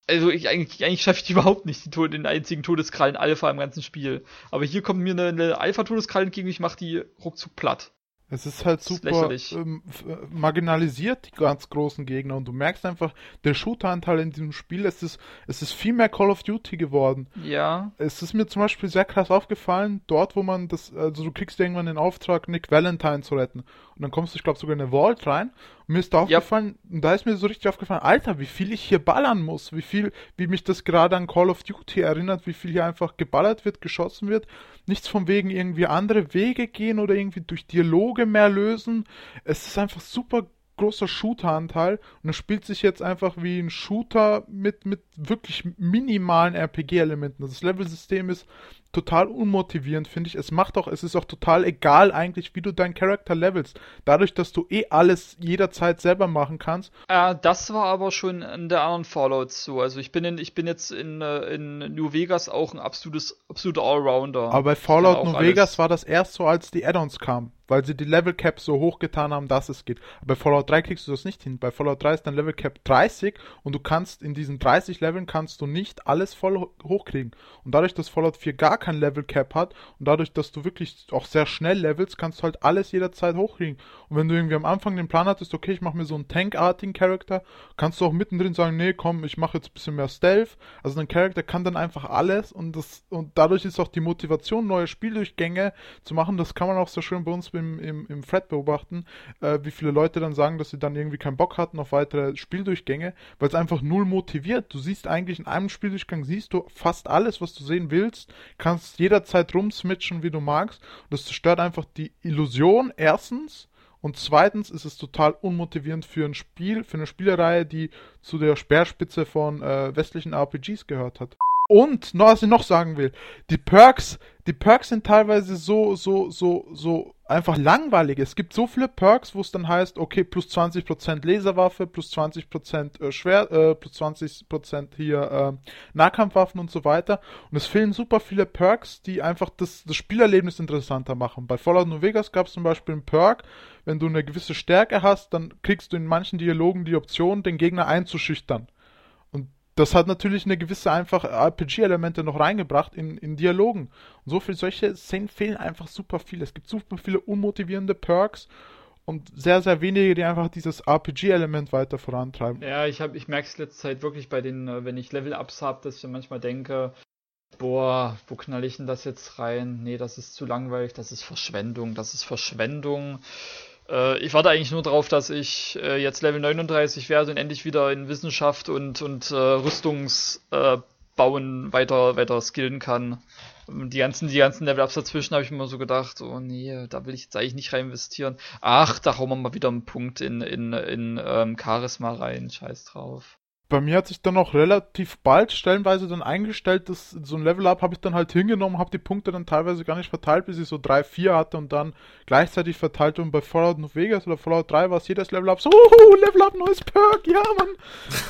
Also ich, eigentlich, eigentlich schaffe ich überhaupt nicht, die, den einzigen Todeskrallen Alpha im ganzen Spiel. Aber hier kommt mir eine, eine Alpha-Todeskralle entgegen, ich mache die ruckzuck platt. Es ist halt super ist ähm, äh, marginalisiert, die ganz großen Gegner. Und du merkst einfach, der Shooter-Anteil in diesem Spiel, es ist, es ist viel mehr Call of Duty geworden. Ja. Es ist mir zum Beispiel sehr krass aufgefallen, dort, wo man das, also du kriegst irgendwann den Auftrag, Nick Valentine zu retten. Und dann kommst du, ich glaube, sogar in eine Vault rein. Und mir ist da aufgefallen, ja. und da ist mir so richtig aufgefallen, Alter, wie viel ich hier ballern muss, wie viel, wie mich das gerade an Call of Duty erinnert, wie viel hier einfach geballert wird, geschossen wird. Nichts von wegen irgendwie andere Wege gehen oder irgendwie durch Dialoge mehr lösen. Es ist einfach super großer Shooter-Anteil und es spielt sich jetzt einfach wie ein Shooter mit, mit wirklich minimalen RPG-Elementen. Das Level-System ist total unmotivierend, finde ich. Es macht auch, es ist auch total egal eigentlich, wie du deinen Charakter levelst. Dadurch, dass du eh alles jederzeit selber machen kannst. Äh, das war aber schon in der anderen Fallouts so. Also ich bin in, ich bin jetzt in, äh, in New Vegas auch ein absolutes, absoluter Allrounder. Aber bei Fallout New Vegas war das erst so, als die Add-ons kamen weil sie die Level Cap so hoch getan haben, dass es geht. Bei Fallout 3 kriegst du das nicht hin. Bei Fallout 3 ist dein Level Cap 30 und du kannst in diesen 30 Leveln kannst du nicht alles voll hochkriegen. Und dadurch, dass Fallout 4 gar kein Level Cap hat und dadurch, dass du wirklich auch sehr schnell levelst, kannst du halt alles jederzeit hochkriegen. Und wenn du irgendwie am Anfang den Plan hattest, okay, ich mache mir so einen Tankartigen Charakter, kannst du auch mittendrin sagen, nee, komm, ich mache jetzt ein bisschen mehr Stealth. Also dein Charakter kann dann einfach alles und das und dadurch ist auch die Motivation, neue Spieldurchgänge zu machen. Das kann man auch sehr schön bei uns im, im, im Thread beobachten, äh, wie viele Leute dann sagen, dass sie dann irgendwie keinen Bock hatten auf weitere Spieldurchgänge, weil es einfach null motiviert. Du siehst eigentlich in einem Spieldurchgang siehst du fast alles, was du sehen willst, kannst jederzeit rumswitchen, wie du magst. Und das zerstört einfach die Illusion, erstens. Und zweitens ist es total unmotivierend für ein Spiel, für eine Spielereihe, die zu der Speerspitze von äh, westlichen RPGs gehört hat. Und, noch, was ich noch sagen will, die Perks, die Perks sind teilweise so, so, so, so einfach langweilig. Es gibt so viele Perks, wo es dann heißt, okay, plus 20% Laserwaffe, plus 20% äh, Schwer, äh, plus 20% hier äh, Nahkampfwaffen und so weiter. Und es fehlen super viele Perks, die einfach das, das Spielerlebnis interessanter machen. Bei Fallout New Vegas gab es zum Beispiel einen Perk, wenn du eine gewisse Stärke hast, dann kriegst du in manchen Dialogen die Option, den Gegner einzuschüchtern das hat natürlich eine gewisse einfach RPG-Elemente noch reingebracht in, in Dialogen. Und so viele solche Szenen fehlen einfach super viel. Es gibt super viele unmotivierende Perks und sehr, sehr wenige, die einfach dieses RPG-Element weiter vorantreiben. Ja, ich, ich merke es letzte Zeit wirklich bei den, äh, wenn ich Level-Ups habe, dass ich manchmal denke, boah, wo knall ich denn das jetzt rein? Nee, das ist zu langweilig, das ist Verschwendung, das ist Verschwendung. Äh, ich warte eigentlich nur darauf, dass ich äh, jetzt Level 39 werde und endlich wieder in Wissenschaft und, und äh, Rüstungsbauen äh, weiter, weiter skillen kann. Die ganzen, die ganzen Level-Ups dazwischen habe ich mir so gedacht, oh nee, da will ich jetzt eigentlich nicht rein investieren. Ach, da hauen wir mal wieder einen Punkt in, in, in ähm, Charisma rein, scheiß drauf bei mir hat sich dann auch relativ bald stellenweise dann eingestellt, dass so ein Level-Up habe ich dann halt hingenommen, habe die Punkte dann teilweise gar nicht verteilt, bis ich so 3, 4 hatte und dann gleichzeitig verteilt und bei Fallout New Vegas oder Fallout 3 war es jedes Level-Up so, uhu, Level-Up, neues Perk, ja Mann.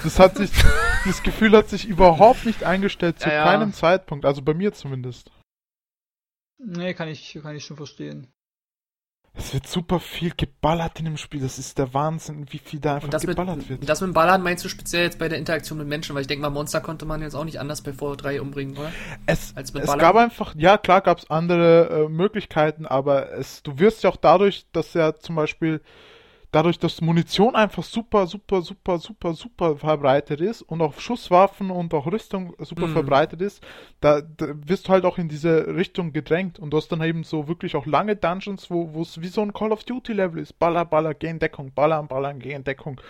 Das hat sich, das Gefühl hat sich überhaupt nicht eingestellt, zu ja, ja. keinem Zeitpunkt, also bei mir zumindest. Nee, kann ich, kann ich schon verstehen. Es wird super viel geballert in dem Spiel. Das ist der Wahnsinn, wie viel da einfach geballert mit, wird. Das mit dem Ballern meinst du speziell jetzt bei der Interaktion mit Menschen? Weil ich denke mal, Monster konnte man jetzt auch nicht anders bei Fallout 3 umbringen, oder? Es, Als mit es gab einfach, ja klar gab es andere äh, Möglichkeiten, aber es, du wirst ja auch dadurch, dass ja zum Beispiel dadurch, dass Munition einfach super, super, super, super, super verbreitet ist und auch Schusswaffen und auch Rüstung super mhm. verbreitet ist, da, da, wirst du halt auch in diese Richtung gedrängt und du hast dann eben so wirklich auch lange Dungeons, wo es wie so ein Call of Duty Level ist. Baller, Baller, geh in Deckung, ballern, ballern, geh in Deckung.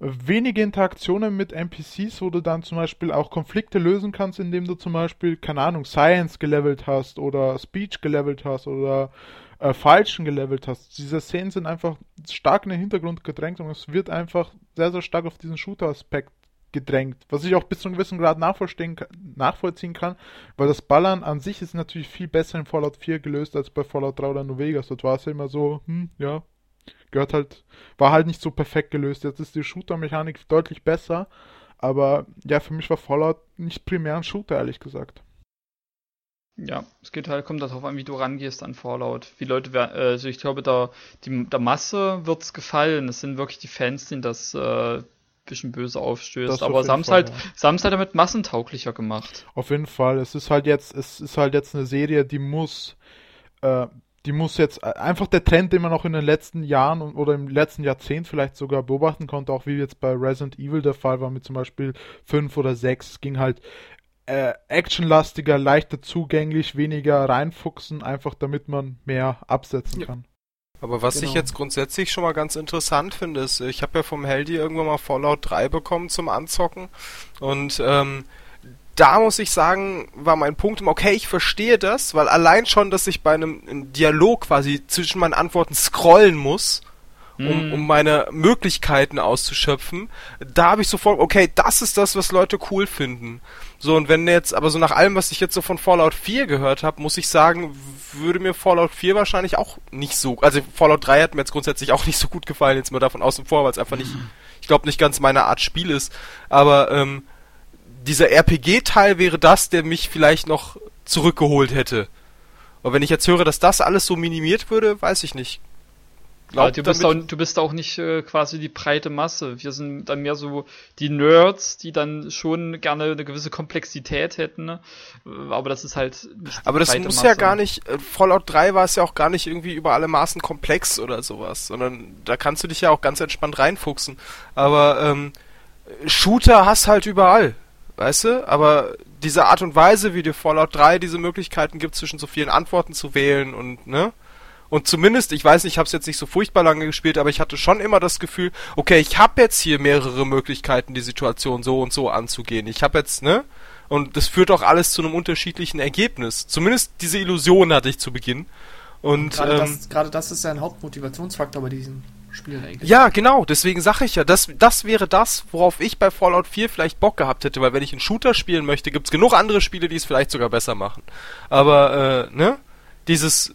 wenige Interaktionen mit NPCs, wo du dann zum Beispiel auch Konflikte lösen kannst, indem du zum Beispiel, keine Ahnung, Science gelevelt hast oder Speech gelevelt hast oder äh, Falschen gelevelt hast. Diese Szenen sind einfach stark in den Hintergrund gedrängt und es wird einfach sehr, sehr stark auf diesen Shooter-Aspekt gedrängt, was ich auch bis zu einem gewissen Grad nachvollziehen kann, weil das Ballern an sich ist natürlich viel besser in Fallout 4 gelöst als bei Fallout 3 oder New Vegas. Dort war es ja immer so, hm, ja, gehört halt, war halt nicht so perfekt gelöst. Jetzt ist die Shooter-Mechanik deutlich besser, aber ja, für mich war Fallout nicht primär ein Shooter, ehrlich gesagt. Ja, es geht halt, kommt darauf an, wie du rangehst an Fallout. Wie Leute, also ich glaube, der, die, der Masse es gefallen. Es sind wirklich die Fans, die das äh, bisschen böse aufstößt. Aber sie haben es halt, ja. halt damit massentauglicher gemacht. Auf jeden Fall. Es ist halt jetzt, es ist halt jetzt eine Serie, die muss, äh, die muss jetzt äh, einfach der Trend, den man noch in den letzten Jahren oder im letzten Jahrzehnt vielleicht sogar beobachten konnte, auch wie jetzt bei Resident Evil der Fall war mit zum Beispiel 5 oder 6, ging halt äh, actionlastiger, leichter zugänglich, weniger reinfuchsen, einfach damit man mehr absetzen ja. kann. Aber was genau. ich jetzt grundsätzlich schon mal ganz interessant finde, ist, ich habe ja vom Heldi irgendwann mal Fallout 3 bekommen zum Anzocken und ähm, da muss ich sagen, war mein Punkt immer, okay, ich verstehe das, weil allein schon, dass ich bei einem Dialog quasi zwischen meinen Antworten scrollen muss, um, mhm. um meine Möglichkeiten auszuschöpfen, da habe ich sofort, okay, das ist das, was Leute cool finden. So, und wenn jetzt, aber so nach allem, was ich jetzt so von Fallout 4 gehört habe, muss ich sagen, würde mir Fallout 4 wahrscheinlich auch nicht so, also Fallout 3 hat mir jetzt grundsätzlich auch nicht so gut gefallen, jetzt mal davon außen vor, weil es einfach nicht, ich glaube nicht ganz meine Art Spiel ist, aber ähm, dieser RPG-Teil wäre das, der mich vielleicht noch zurückgeholt hätte. Und wenn ich jetzt höre, dass das alles so minimiert würde, weiß ich nicht glaub, du, bist auch, du bist auch nicht äh, quasi die breite Masse. Wir sind dann mehr so die Nerds, die dann schon gerne eine gewisse Komplexität hätten. Ne? Aber das ist halt nicht Aber das muss Masse. ja gar nicht, äh, Fallout 3 war es ja auch gar nicht irgendwie über alle Maßen komplex oder sowas, sondern da kannst du dich ja auch ganz entspannt reinfuchsen. Aber ähm, Shooter hast halt überall. Weißt du? Aber diese Art und Weise, wie dir Fallout 3 diese Möglichkeiten gibt, zwischen so vielen Antworten zu wählen und, ne? Und zumindest, ich weiß nicht, ich habe es jetzt nicht so furchtbar lange gespielt, aber ich hatte schon immer das Gefühl, okay, ich habe jetzt hier mehrere Möglichkeiten, die Situation so und so anzugehen. Ich habe jetzt, ne? Und das führt auch alles zu einem unterschiedlichen Ergebnis. Zumindest diese Illusion hatte ich zu Beginn. Und, gerade, ähm, das, gerade das ist ja ein Hauptmotivationsfaktor bei diesen Spielen eigentlich. Ja, genau, deswegen sage ich ja, das, das wäre das, worauf ich bei Fallout 4 vielleicht Bock gehabt hätte, weil wenn ich einen Shooter spielen möchte, gibt's genug andere Spiele, die es vielleicht sogar besser machen. Aber, äh, ne? Dieses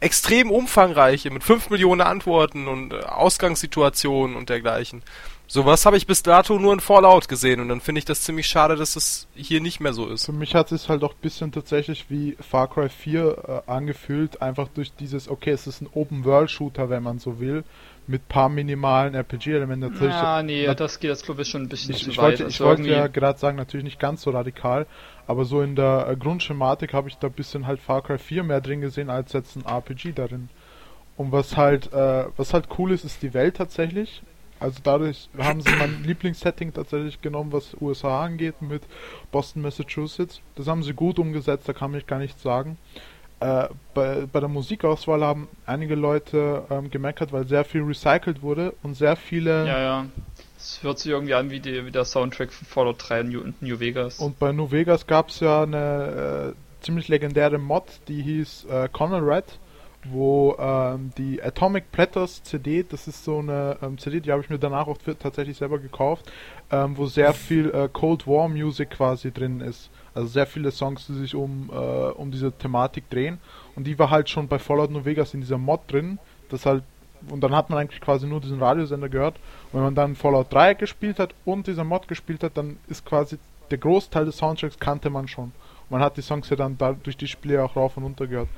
extrem umfangreiche mit 5 Millionen Antworten und äh, Ausgangssituationen und dergleichen. Sowas habe ich bis dato nur in Fallout gesehen und dann finde ich das ziemlich schade, dass das hier nicht mehr so ist. Für mich hat es halt auch ein bisschen tatsächlich wie Far Cry 4 äh, angefühlt, einfach durch dieses, okay, es ist ein Open-World-Shooter, wenn man so will, mit paar minimalen RPG-Elementen. Ja, nee, das geht jetzt glaube ich schon ein bisschen ich, zu ich weit. Wollte, ich also wollte ja gerade sagen, natürlich nicht ganz so radikal, aber so in der äh, Grundschematik habe ich da ein bisschen halt Far Cry 4 mehr drin gesehen als jetzt ein RPG darin. Und was halt, äh, was halt cool ist, ist die Welt tatsächlich. Also dadurch haben sie mein Lieblingssetting tatsächlich genommen, was USA angeht, mit Boston, Massachusetts. Das haben sie gut umgesetzt, da kann ich gar nichts sagen. Äh, bei, bei der Musikauswahl haben einige Leute ähm, gemeckert, weil sehr viel recycelt wurde und sehr viele ja, ja. Es hört sich irgendwie an wie, die, wie der Soundtrack von Fallout 3 in New, New Vegas. Und bei New Vegas gab es ja eine äh, ziemlich legendäre Mod, die hieß äh, Red, wo ähm, die Atomic Platters CD, das ist so eine ähm, CD, die habe ich mir danach auch tatsächlich selber gekauft, ähm, wo sehr viel äh, Cold War Music quasi drin ist. Also sehr viele Songs, die sich um, äh, um diese Thematik drehen. Und die war halt schon bei Fallout New Vegas in dieser Mod drin, das halt und dann hat man eigentlich quasi nur diesen Radiosender gehört. Und wenn man dann Fallout 3 gespielt hat und dieser Mod gespielt hat, dann ist quasi der Großteil des Soundtracks kannte man schon. Und man hat die Songs ja dann da durch die Spiele auch rauf und runter gehört.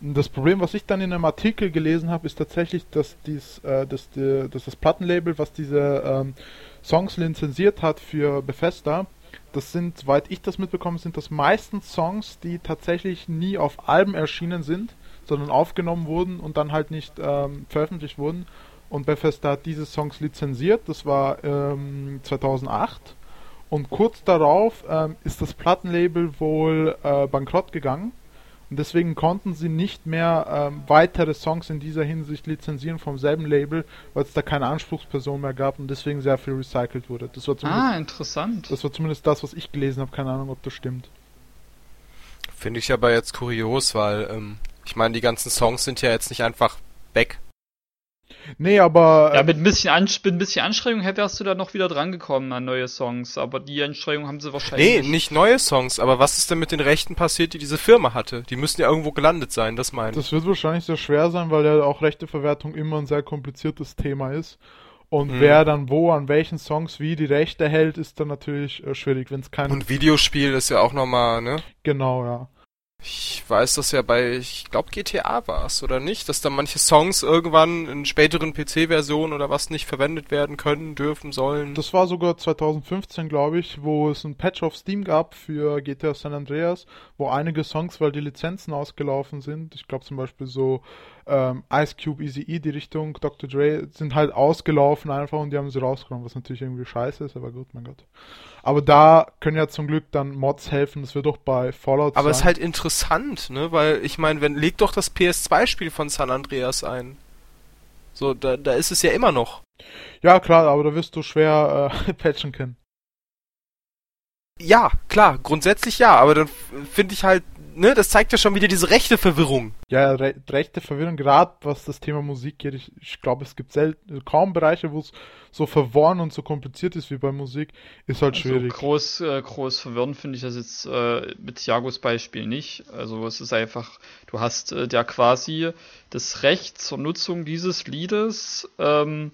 Und das Problem, was ich dann in einem Artikel gelesen habe, ist tatsächlich, dass, dies, äh, dass, die, dass das Plattenlabel, was diese ähm, Songs lizenziert hat für Bethesda, das sind, soweit ich das mitbekomme, sind das meistens Songs, die tatsächlich nie auf Alben erschienen sind, sondern aufgenommen wurden und dann halt nicht ähm, veröffentlicht wurden. Und Bethesda hat diese Songs lizenziert, das war ähm, 2008. Und kurz darauf ähm, ist das Plattenlabel wohl äh, bankrott gegangen. Und deswegen konnten sie nicht mehr ähm, weitere Songs in dieser Hinsicht lizenzieren vom selben Label, weil es da keine Anspruchsperson mehr gab und deswegen sehr viel recycelt wurde. Das war zumindest, Ah, interessant. das war zumindest das, was ich gelesen habe. Keine Ahnung, ob das stimmt. Finde ich aber jetzt kurios, weil ähm, ich meine, die ganzen Songs sind ja jetzt nicht einfach weg. Nee, aber Ja, ähm, mit ein bisschen, An mit ein bisschen Anstrengung wärst du da noch wieder drangekommen an neue Songs, aber die Anstrengung haben sie wahrscheinlich. Nee, nicht neue Songs, aber was ist denn mit den Rechten passiert, die diese Firma hatte? Die müssen ja irgendwo gelandet sein, das meine ich. Das wird wahrscheinlich sehr schwer sein, weil ja auch Rechteverwertung immer ein sehr kompliziertes Thema ist. Und Mhm. wer dann wo, an welchen Songs wie die Rechte hält, ist dann natürlich äh, schwierig, wenn es kein... Und Videospiel ist ja auch nochmal, ne? Genau, ja. Ich weiß das ja bei, ich glaube GTA war es, oder nicht? Dass da manche Songs irgendwann in späteren PC-Versionen oder was nicht verwendet werden können, dürfen, sollen. Das war sogar 2015, glaube ich, wo es ein Patch auf Steam gab für GTA San Andreas, wo einige Songs, weil die Lizenzen ausgelaufen sind, ich glaube zum Beispiel so ähm, Ice Cube, Easy E, die Richtung Dr. Dre, sind halt ausgelaufen einfach und die haben sie rausgenommen, was natürlich irgendwie scheiße ist, aber gut, mein Gott. Aber da können ja zum Glück dann Mods helfen, das wird doch bei Fallout Aber es ist halt interessant, ne? Weil ich meine, wenn leg doch das PS2-Spiel von San Andreas ein. So, da, da ist es ja immer noch. Ja, klar, aber da wirst du schwer äh, patchen können. Ja, klar, grundsätzlich ja, aber dann finde ich halt, ne, das zeigt ja schon wieder diese rechte Verwirrung. Ja, re rechte Verwirrung, gerade was das Thema Musik geht. Ich, ich glaube, es gibt selten, kaum Bereiche, wo es so verworren und so kompliziert ist wie bei Musik. Ist halt Also schwierig. groß, äh, groß verwirrend finde ich das jetzt äh, mit Thiagos Beispiel nicht. Also es ist einfach, du hast äh, ja quasi das Recht zur Nutzung dieses Liedes ähm,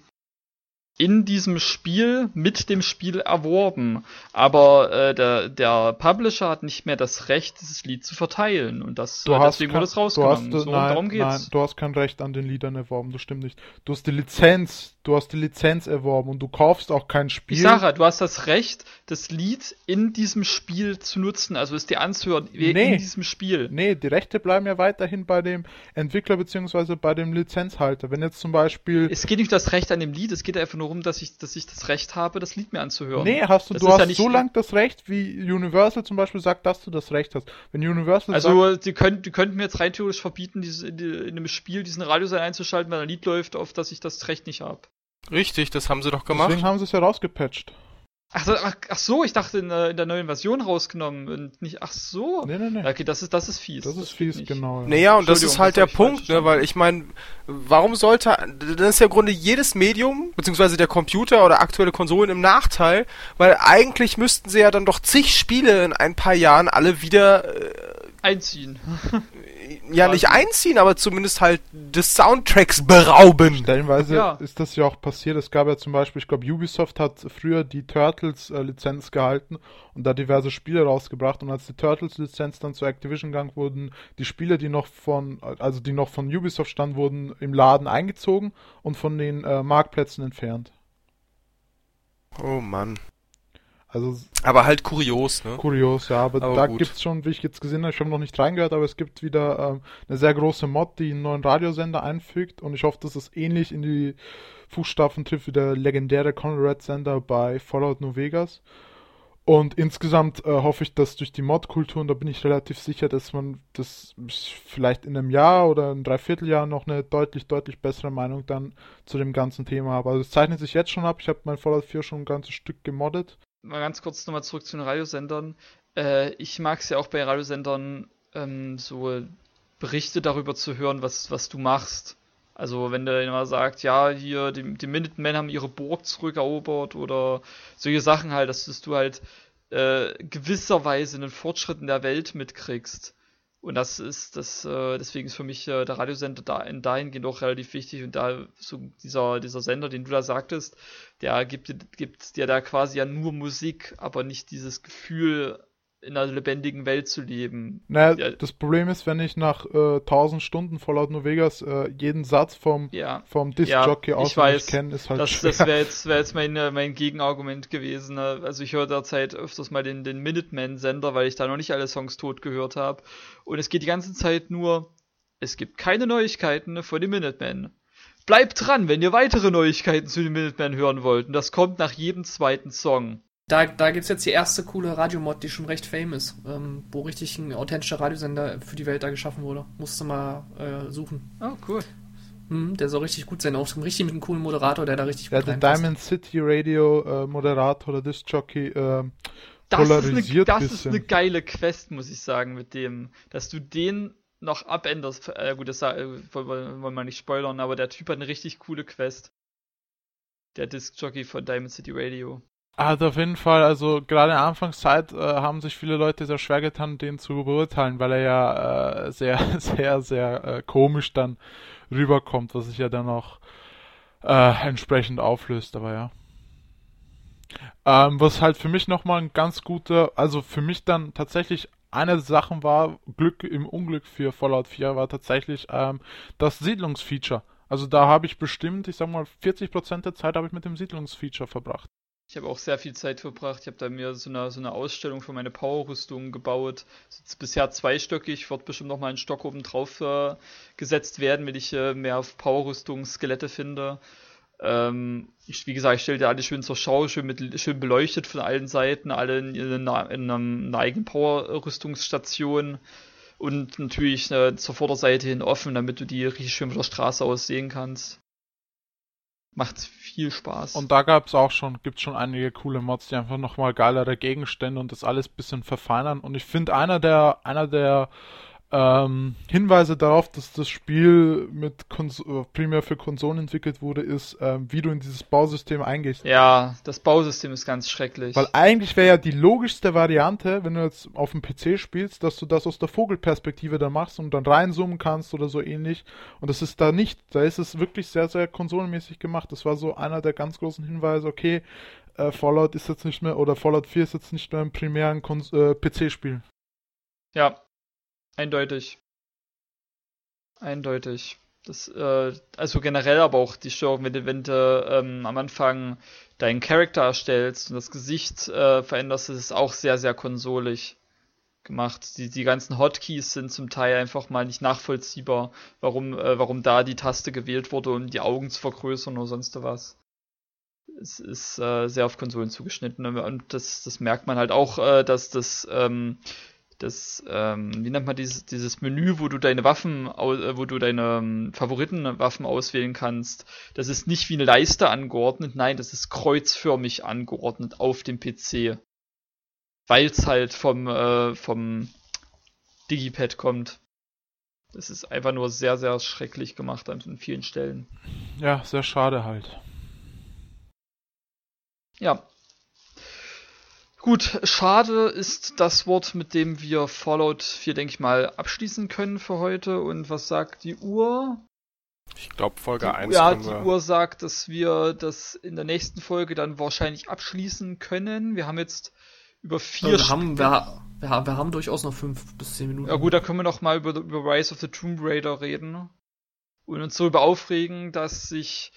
in diesem Spiel mit dem Spiel erworben. Aber äh, der, der Publisher hat nicht mehr das Recht, dieses Lied zu verteilen. Und das Du äh, hast deswegen kein- wurde es du hast, rausgenommen. du, so, nein, darum geht's. nein, du hast kein Recht an den Liedern erworben, das stimmt nicht. Du hast die Lizenz, du hast die Lizenz erworben und du kaufst auch kein Spiel. Ich sage, du hast das Recht, das Lied in diesem Spiel zu nutzen, also es dir anzuhören Nee. in diesem Spiel. Nee, die Rechte bleiben ja weiterhin bei dem Entwickler beziehungsweise bei dem Lizenzhalter. Wenn jetzt zum Beispiel Es geht nicht um das Recht an dem Lied, es geht einfach nur darum, dass ich, dass ich das Recht habe, das Lied mir anzuhören. Nee, hast du, Das du ist hast ja nicht- so lang das Recht, wie Universal zum Beispiel sagt, dass du das Recht hast. Wenn Universal sagt, Also, die, können, die könnten mir jetzt rein theoretisch verbieten, diese, in, die, in einem Spiel diesen Radiosender einzuschalten, wenn ein Lied läuft, auf das ich das Recht nicht habe. Richtig, das haben sie doch gemacht. deswegen haben sie es ja rausgepatcht. Ach, so, ach, ach so, ich dachte in, der- in der neuen Version rausgenommen und nicht. Ach so. Nee, nee, nee. Okay, das ist, das ist fies. Das ist geht fies, nicht. genau. ja. Naja, und das ist halt das der Punkt, ne, weil ich meine, warum sollte, dann ist ja im Grunde jedes Medium, beziehungsweise der Computer oder aktuelle Konsolen im Nachteil, weil eigentlich müssten sie ja dann doch zig Spiele in ein paar Jahren alle wieder, äh, Einziehen. ja nicht einziehen, aber zumindest halt des Soundtracks berauben. Stellenweise Ja. ist das ja auch passiert. Es gab ja zum Beispiel, ich glaube, Ubisoft hat früher die Turtles-Lizenz gehalten und da diverse Spiele rausgebracht. Und als die Turtles-Lizenz dann zu Activision gegangen wurden, die Spiele, die noch von, also die noch von Ubisoft standen, wurden im Laden eingezogen und von den äh, Marktplätzen entfernt. Oh Mann. Also Aber halt kurios, ne? Kurios, ja, aber, Aber da gut. gibt's schon, wie ich jetzt gesehen habe, ich habe noch nicht reingehört, aber es gibt wieder ähm, eine sehr große Mod, die einen neuen Radiosender einfügt und ich hoffe, dass es ähnlich in die Fußstapfen trifft wie der legendäre Conrad-Sender bei Fallout New Vegas. Und insgesamt äh, hoffe ich, dass durch die Mod-Kultur, und da bin ich relativ sicher, dass man das vielleicht in einem Jahr oder ein Dreivierteljahr noch eine deutlich, deutlich bessere Meinung dann zu dem ganzen Thema habe. Also es zeichnet sich jetzt schon ab, ich habe mein Fallout 4 schon ein ganzes Stück gemoddet. Mal ganz kurz nochmal zurück zu den Radiosendern. Äh, ich mag es ja auch bei Radiosendern, ähm, so Berichte darüber zu hören, was, was du machst. Also wenn der immer sagt, ja, hier, die, die Minutemen haben ihre Burg zurückerobert oder solche Sachen halt, dass, dass du halt äh, gewisserweise einen Fortschritt in der Welt mitkriegst. Und das ist, das, äh, deswegen ist für mich äh, der Radiosender da in dahingehend auch relativ wichtig und da so dieser, dieser Sender, den du da sagtest, der gibt, gibt dir da quasi ja nur Musik, aber nicht dieses Gefühl, in einer lebendigen Welt zu leben. Naja, Ja. das Problem ist, wenn ich nach äh, 1000 Stunden Fallout New Vegas äh, jeden Satz vom, Ja, vom Ja, Disc-Jockey ich auswendig kenne, ist halt das, schwer. das wäre jetzt, wär jetzt mein, äh, mein Gegenargument gewesen. ne? Also ich höre derzeit öfters mal den, den Minuteman-Sender, weil ich da noch nicht alle Songs tot gehört habe. Und es geht die ganze Zeit nur, es gibt keine Neuigkeiten von den Minutemen. Bleibt dran, wenn ihr weitere Neuigkeiten zu den Minutemen hören wollt. Und das kommt nach jedem zweiten Song. Da, da gibt es jetzt die erste coole Radiomod, die schon recht fame ist, ähm, wo richtig ein authentischer Radiosender für die Welt da geschaffen wurde. Musste mal äh, suchen. Oh, cool. Hm, der soll richtig gut sein, auch richtig mit einem coolen Moderator, der da richtig Ja, gut der. Diamond City Radio äh, Moderator oder Disc Jockey äh, Das, ist eine, das ist bisschen. eine geile Quest, muss ich sagen, mit dem, dass du den noch abänderst. Äh, gut, das äh, wollen wollen wir nicht spoilern, aber der Typ hat eine richtig coole Quest. Der Disc-Jockey von Diamond City Radio. Also auf jeden Fall, also gerade in der Anfangszeit äh, haben sich viele Leute sehr schwer getan, den zu beurteilen, weil er ja äh, sehr, sehr, sehr äh, komisch dann rüberkommt, was sich ja dann auch äh, entsprechend auflöst, aber ja. Ähm, was halt für mich nochmal ein ganz guter, also für mich dann tatsächlich eine der Sachen war, Glück im Unglück für Fallout 4 war tatsächlich ähm, das Siedlungsfeature. Also da habe ich bestimmt, ich sag mal, 40% der Zeit habe ich mit dem Siedlungsfeature verbracht. Ich habe auch sehr viel Zeit verbracht. Ich habe da mir so eine, so eine Ausstellung für meine Power-Rüstung gebaut. Ist bisher zweistöckig, wird bestimmt noch mal ein Stock oben drauf äh, gesetzt werden, wenn ich äh, mehr auf Power-Rüstung Skelette finde. Ähm, ich, wie gesagt, ich stelle dir alle schön zur Schau, schön, mit, schön beleuchtet von allen Seiten, alle in, in, einer, in einer eigenen Power-Rüstungsstation und natürlich äh, zur Vorderseite hin offen, damit du die richtig schön von der Straße aus sehen kannst. Macht viel Spaß. Und da gab's auch schon, gibt's schon einige coole Mods, die einfach nochmal geilere Gegenstände und das alles bisschen verfeinern. Und ich finde einer der, einer der ähm, Hinweise darauf, dass das Spiel mit Kons äh, primär für Konsolen entwickelt wurde, ist, ähm, wie du in dieses Bausystem eingehst. ja, das Bausystem ist ganz schrecklich. Weil eigentlich wäre ja die logischste Variante, wenn du jetzt auf dem PC spielst, dass du das aus der Vogelperspektive da machst und dann reinzoomen kannst oder so ähnlich. Und das ist da nicht. Da ist es wirklich sehr, sehr konsolenmäßig gemacht. Das war so einer der ganz großen Hinweise, okay, äh, Fallout ist jetzt nicht mehr, oder Fallout 4 ist jetzt nicht mehr im primären äh, PC-Spiel. Ja, eindeutig. Eindeutig. Das, äh, also generell aber auch die Störung, wenn du, wenn du ähm, am Anfang deinen Charakter erstellst und das Gesicht äh, veränderst, das ist auch sehr, sehr konsolig gemacht. Die, die ganzen Hotkeys sind zum Teil einfach mal nicht nachvollziehbar, warum, äh, warum da die Taste gewählt wurde, um die Augen zu vergrößern oder sonst was. Es ist äh, sehr auf Konsolen zugeschnitten und das, das merkt man halt auch, äh, dass das ähm, das, ähm, wie nennt man dieses, dieses Menü, wo du deine Waffen, äh, wo du deine ähm, Favoritenwaffen auswählen kannst, das ist nicht wie eine Leiste angeordnet, nein, das ist kreuzförmig angeordnet auf dem PC. Weil es halt vom, äh, vom Digipad kommt. Das ist einfach nur sehr, sehr schrecklich gemacht an vielen Stellen. Ja, sehr schade halt. Ja. Gut, schade ist das Wort, mit dem wir Fallout 4, denke ich mal, abschließen können für heute. Und was sagt die Uhr? Ich glaube, Folge Die, 1 ja, die wir. Uhr sagt, dass wir das in der nächsten Folge dann wahrscheinlich abschließen können. Wir haben jetzt über vier wir, haben, wir, wir, haben- wir haben durchaus noch fünf bis zehn Minuten. Ja gut, da können wir noch mal über, über Rise of the Tomb Raider reden und uns darüber aufregen, dass sich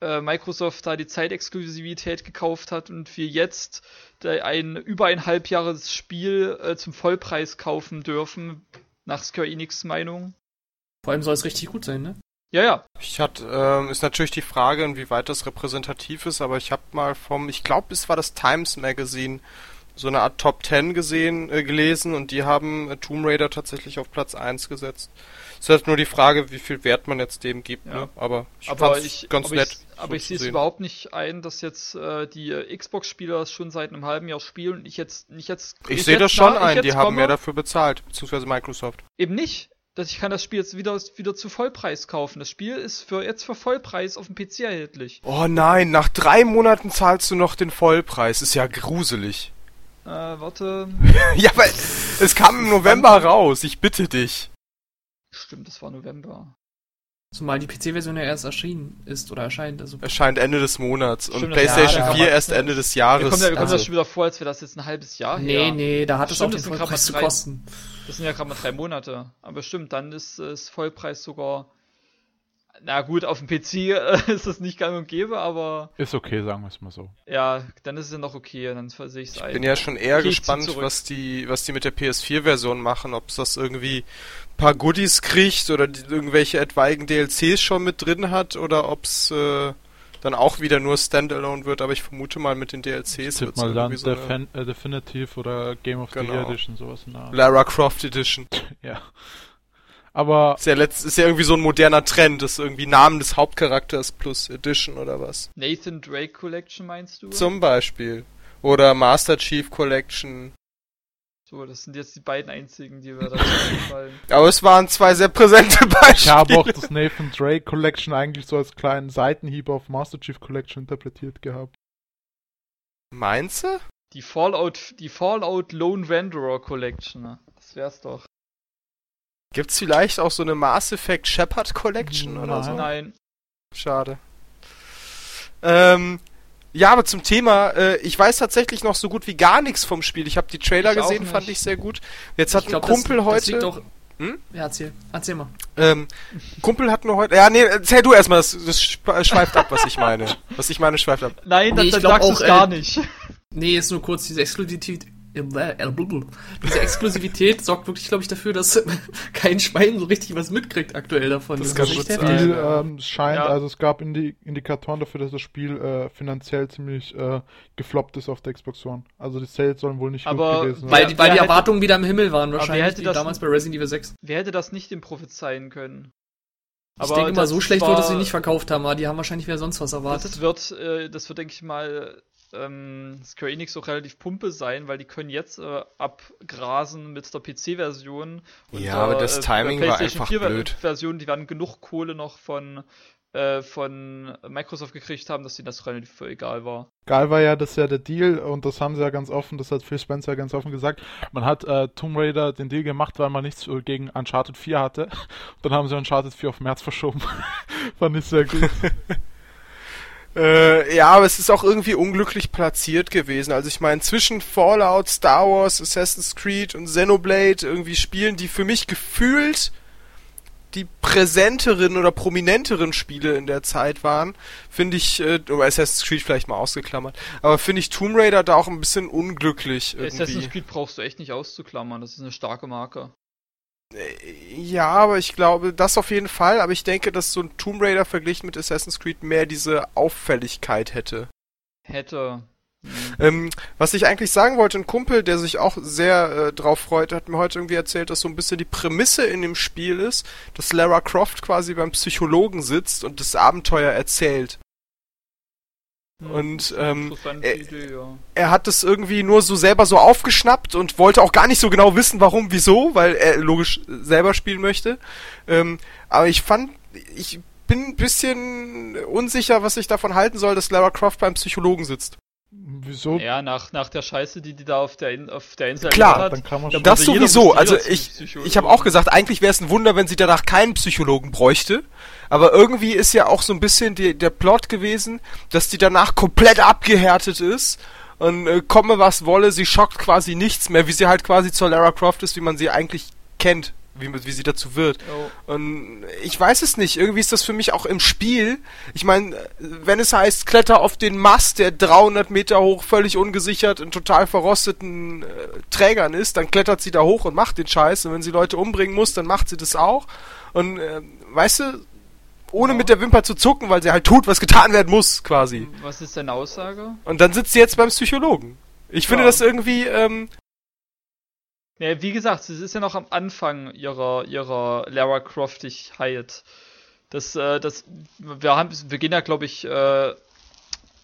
äh, Microsoft da die Zeitexklusivität gekauft hat und wir jetzt ein über ein halbjahres Spiel äh, zum Vollpreis kaufen dürfen, nach Square Enix Meinung. Vor allem soll es richtig gut sein, ne? Ja, ja. Ich hatte, ähm, ist natürlich die Frage, inwieweit das repräsentativ ist, aber ich habe mal vom, ich glaube, es war das Times Magazine, so eine Art Top 10 gesehen, äh, gelesen und die haben äh, Tomb Raider tatsächlich auf Platz 1 gesetzt. Es ist halt nur die Frage, wie viel Wert man jetzt dem gibt, Ja. ne? aber ich aber fand's ich, ganz aber nett. ich, aber so ich sehe es überhaupt nicht ein, dass jetzt äh, die äh, Xbox-Spieler schon seit einem halben Jahr spielen und ich jetzt nicht jetzt. Ich sehe jetzt das schon nach- ich ein, die haben komme. mehr dafür bezahlt, beziehungsweise Microsoft. Eben nicht. Dass ich kann das Spiel jetzt wieder, wieder zu Vollpreis kaufen. Das Spiel ist für jetzt für Vollpreis auf dem PC erhältlich. Oh nein, nach drei Monaten zahlst du noch den Vollpreis, ist ja gruselig. Äh, warte. ja, weil es kam im November raus, ich bitte dich. Stimmt, das war November. Zumal die PC-Version ja erst erschienen ist oder erscheint. Also Erscheint Ende des Monats und Stimmt, PlayStation ja, da 4 kann erst Ende des Jahres. kommt, ja, mir kommt also- das schon wieder vor, als wäre das jetzt ein halbes Jahr nee, her. nee, da hat es Stimmt, auch den das sind gerade Vollpreis mal zu drei- kosten. Das sind ja gerade mal drei Monate. Aber stimmt, dann ist es Vollpreis sogar. Na gut, auf dem PC äh, ist das nicht gang und gäbe, aber Ist okay, sagen wir es mal so. ja, dann ist es ja noch okay, dann sehe ich es ein. bin ja schon eher Okay, ich gespannt, was die, was die mit der PS4-Version machen, ob es das irgendwie ein paar Goodies kriegt oder die, irgendwelche etwaigen DLCs schon mit drin hat oder ob es äh, dann auch wieder nur Standalone wird, aber ich vermute mal mit den DLCs Ich wird tippe mal dann so Defin äh, Definitive oder Game of the Genau. Year Edition, sowas in der Art. Lara Croft Edition. Ja. Aber Ist ja, letzt, ist ja irgendwie so ein moderner Trend, das ist irgendwie Namen des Hauptcharakters plus Edition oder was. Nathan Drake Collection meinst du? Zum Beispiel. Oder Master Chief Collection. So, das sind jetzt die beiden einzigen, die mir da einfallen. Aber es waren zwei sehr präsente Beispiele. ich habe auch das Nathan Drake Collection eigentlich so als kleinen Seitenhieb auf Master Chief Collection interpretiert gehabt. Meinst du? Die Fallout, die Fallout Lone Wanderer Collection. ne? Das wär's doch. Gibt's vielleicht auch so eine Mass Effect Shepard Collection oder so? Nein. Schade. Ähm, ja, aber zum Thema, äh, ich weiß tatsächlich noch so gut wie gar nichts vom Spiel. Ich habe die Trailer Ich gesehen, fand ich sehr gut. Jetzt hat Ich glaub, ein Kumpel das, heute. Das liegt auch, Hm? Ja, erzähl. Erzähl mal. Ähm, Kumpel hat mir heute. Ja, nee, erzähl du erstmal, das, das schwe- schweift ab, was ich meine. Was ich meine, schweift ab. Nein, Nee, dann, sagst du es gar äh, nicht. Nee, ist nur kurz diese Exklusivität. Diese Exklusivität sorgt wirklich, glaube ich, dafür, dass kein Schwein so richtig was mitkriegt aktuell davon. Das Das. Spiel ähm, scheint, Ja. also es gab Indi Indikatoren dafür, dass das Spiel äh, finanziell ziemlich äh, gefloppt ist auf der Xbox One. Also die Sales sollen wohl nicht Aber gut gewesen sein. Weil, die, weil die hätte- Erwartungen wieder im Himmel waren, wer wahrscheinlich, hätte das- damals bei Resident Evil 6. Wer hätte das nicht dem prophezeien können? Ich denke mal, so schlecht war- wird es sie nicht verkauft haben, aber die haben wahrscheinlich wieder sonst was erwartet. Das wird, äh, das wird, denke ich mal, ähm, Square Enix auch relativ Pumpe sein, weil die können jetzt äh, abgrasen mit der PC-Version. und Ja, der, aber das äh, Timing war PlayStation einfach 4 Ver- blöd. Version, die werden genug Kohle noch von, äh, von Microsoft gekriegt haben, dass ihnen das relativ egal war. Geil war ja, das ist ja der Deal und das haben sie ja ganz offen, das hat Phil Spencer ganz offen gesagt. Man hat äh, Tomb Raider den Deal gemacht, weil man nichts äh, gegen Uncharted 4 hatte. Dann haben sie Uncharted 4 auf März verschoben. Fand ich sehr gut. Äh, ja, aber es ist auch irgendwie unglücklich platziert gewesen. Also ich meine, zwischen Fallout, Star Wars, Assassin's Creed und Xenoblade irgendwie Spielen, die für mich gefühlt die präsenteren oder prominenteren Spiele in der Zeit waren, finde ich, äh, Assassin's Creed vielleicht mal ausgeklammert, aber finde ich Tomb Raider da auch ein bisschen unglücklich irgendwie. Assassin's Creed brauchst du echt nicht auszuklammern, das ist eine starke Marke. Ja, aber ich glaube, das auf jeden Fall, aber ich denke, dass so ein Tomb Raider verglichen mit Assassin's Creed mehr diese Auffälligkeit hätte. Hätte. Hm. Ähm, was ich eigentlich sagen wollte, ein Kumpel, der sich auch sehr äh, drauf freut, hat mir heute irgendwie erzählt, dass so ein bisschen die Prämisse in dem Spiel ist, dass Lara Croft quasi beim Psychologen sitzt und das Abenteuer erzählt. Hm. Und ähm, äh, Idee, ja. er hat das irgendwie nur so selber so aufgeschnappt und wollte auch gar nicht so genau wissen, warum, wieso, weil er logisch selber spielen möchte. Ähm, aber ich fand, ich bin ein bisschen unsicher, was ich davon halten soll, dass Lara Croft beim Psychologen sitzt. Wieso? Ja, nach, nach der Scheiße, die die da auf der, In auf der Insel Klar, erlebt Dann kann man Da schon. muss- Das sowieso. Also ich, ich habe auch gesagt, eigentlich wäre es ein Wunder, wenn sie danach keinen Psychologen bräuchte. Aber irgendwie ist ja auch so ein bisschen die, der Plot gewesen, dass die danach komplett abgehärtet ist. Und äh, komme was wolle, sie schockt quasi nichts mehr, wie sie halt quasi zur Lara Croft ist, wie man sie eigentlich kennt, wie, wie sie dazu wird. Oh. Und ich weiß es nicht. Irgendwie ist das für mich auch im Spiel. Ich meine, wenn es heißt, kletter auf den Mast, der 300 Meter hoch, völlig ungesichert, in total verrosteten äh, Trägern ist, dann klettert sie da hoch und macht den Scheiß. Und wenn sie Leute umbringen muss, dann macht sie das auch. Und äh, weißt du, ohne Ja. mit der Wimper zu zucken, weil sie halt tut, was getan werden muss, quasi. Was ist deine Aussage? Und dann sitzt sie jetzt beim Psychologen. Ich finde Ja. das irgendwie, ähm, Ja, wie gesagt, es ist ja noch am Anfang ihrer, ihrer Lara Croftigkeit. Das, äh, das, wir haben, wir gehen ja, glaube ich, äh,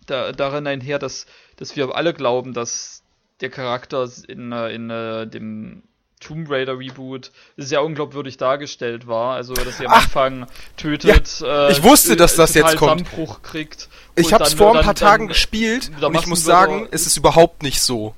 da, darin einher, dass, dass wir alle glauben, dass der Charakter in, äh, in äh, dem Tomb Raider Reboot sehr unglaubwürdig dargestellt war. Also, dass sie am Ach, Anfang tötet. äh, ich wusste, dass das jetzt kommt. Sandbruch kriegt. ich hab's dann- vor ein dann- paar dann Tagen gespielt wieder und ich muss sagen, es ist überhaupt nicht so.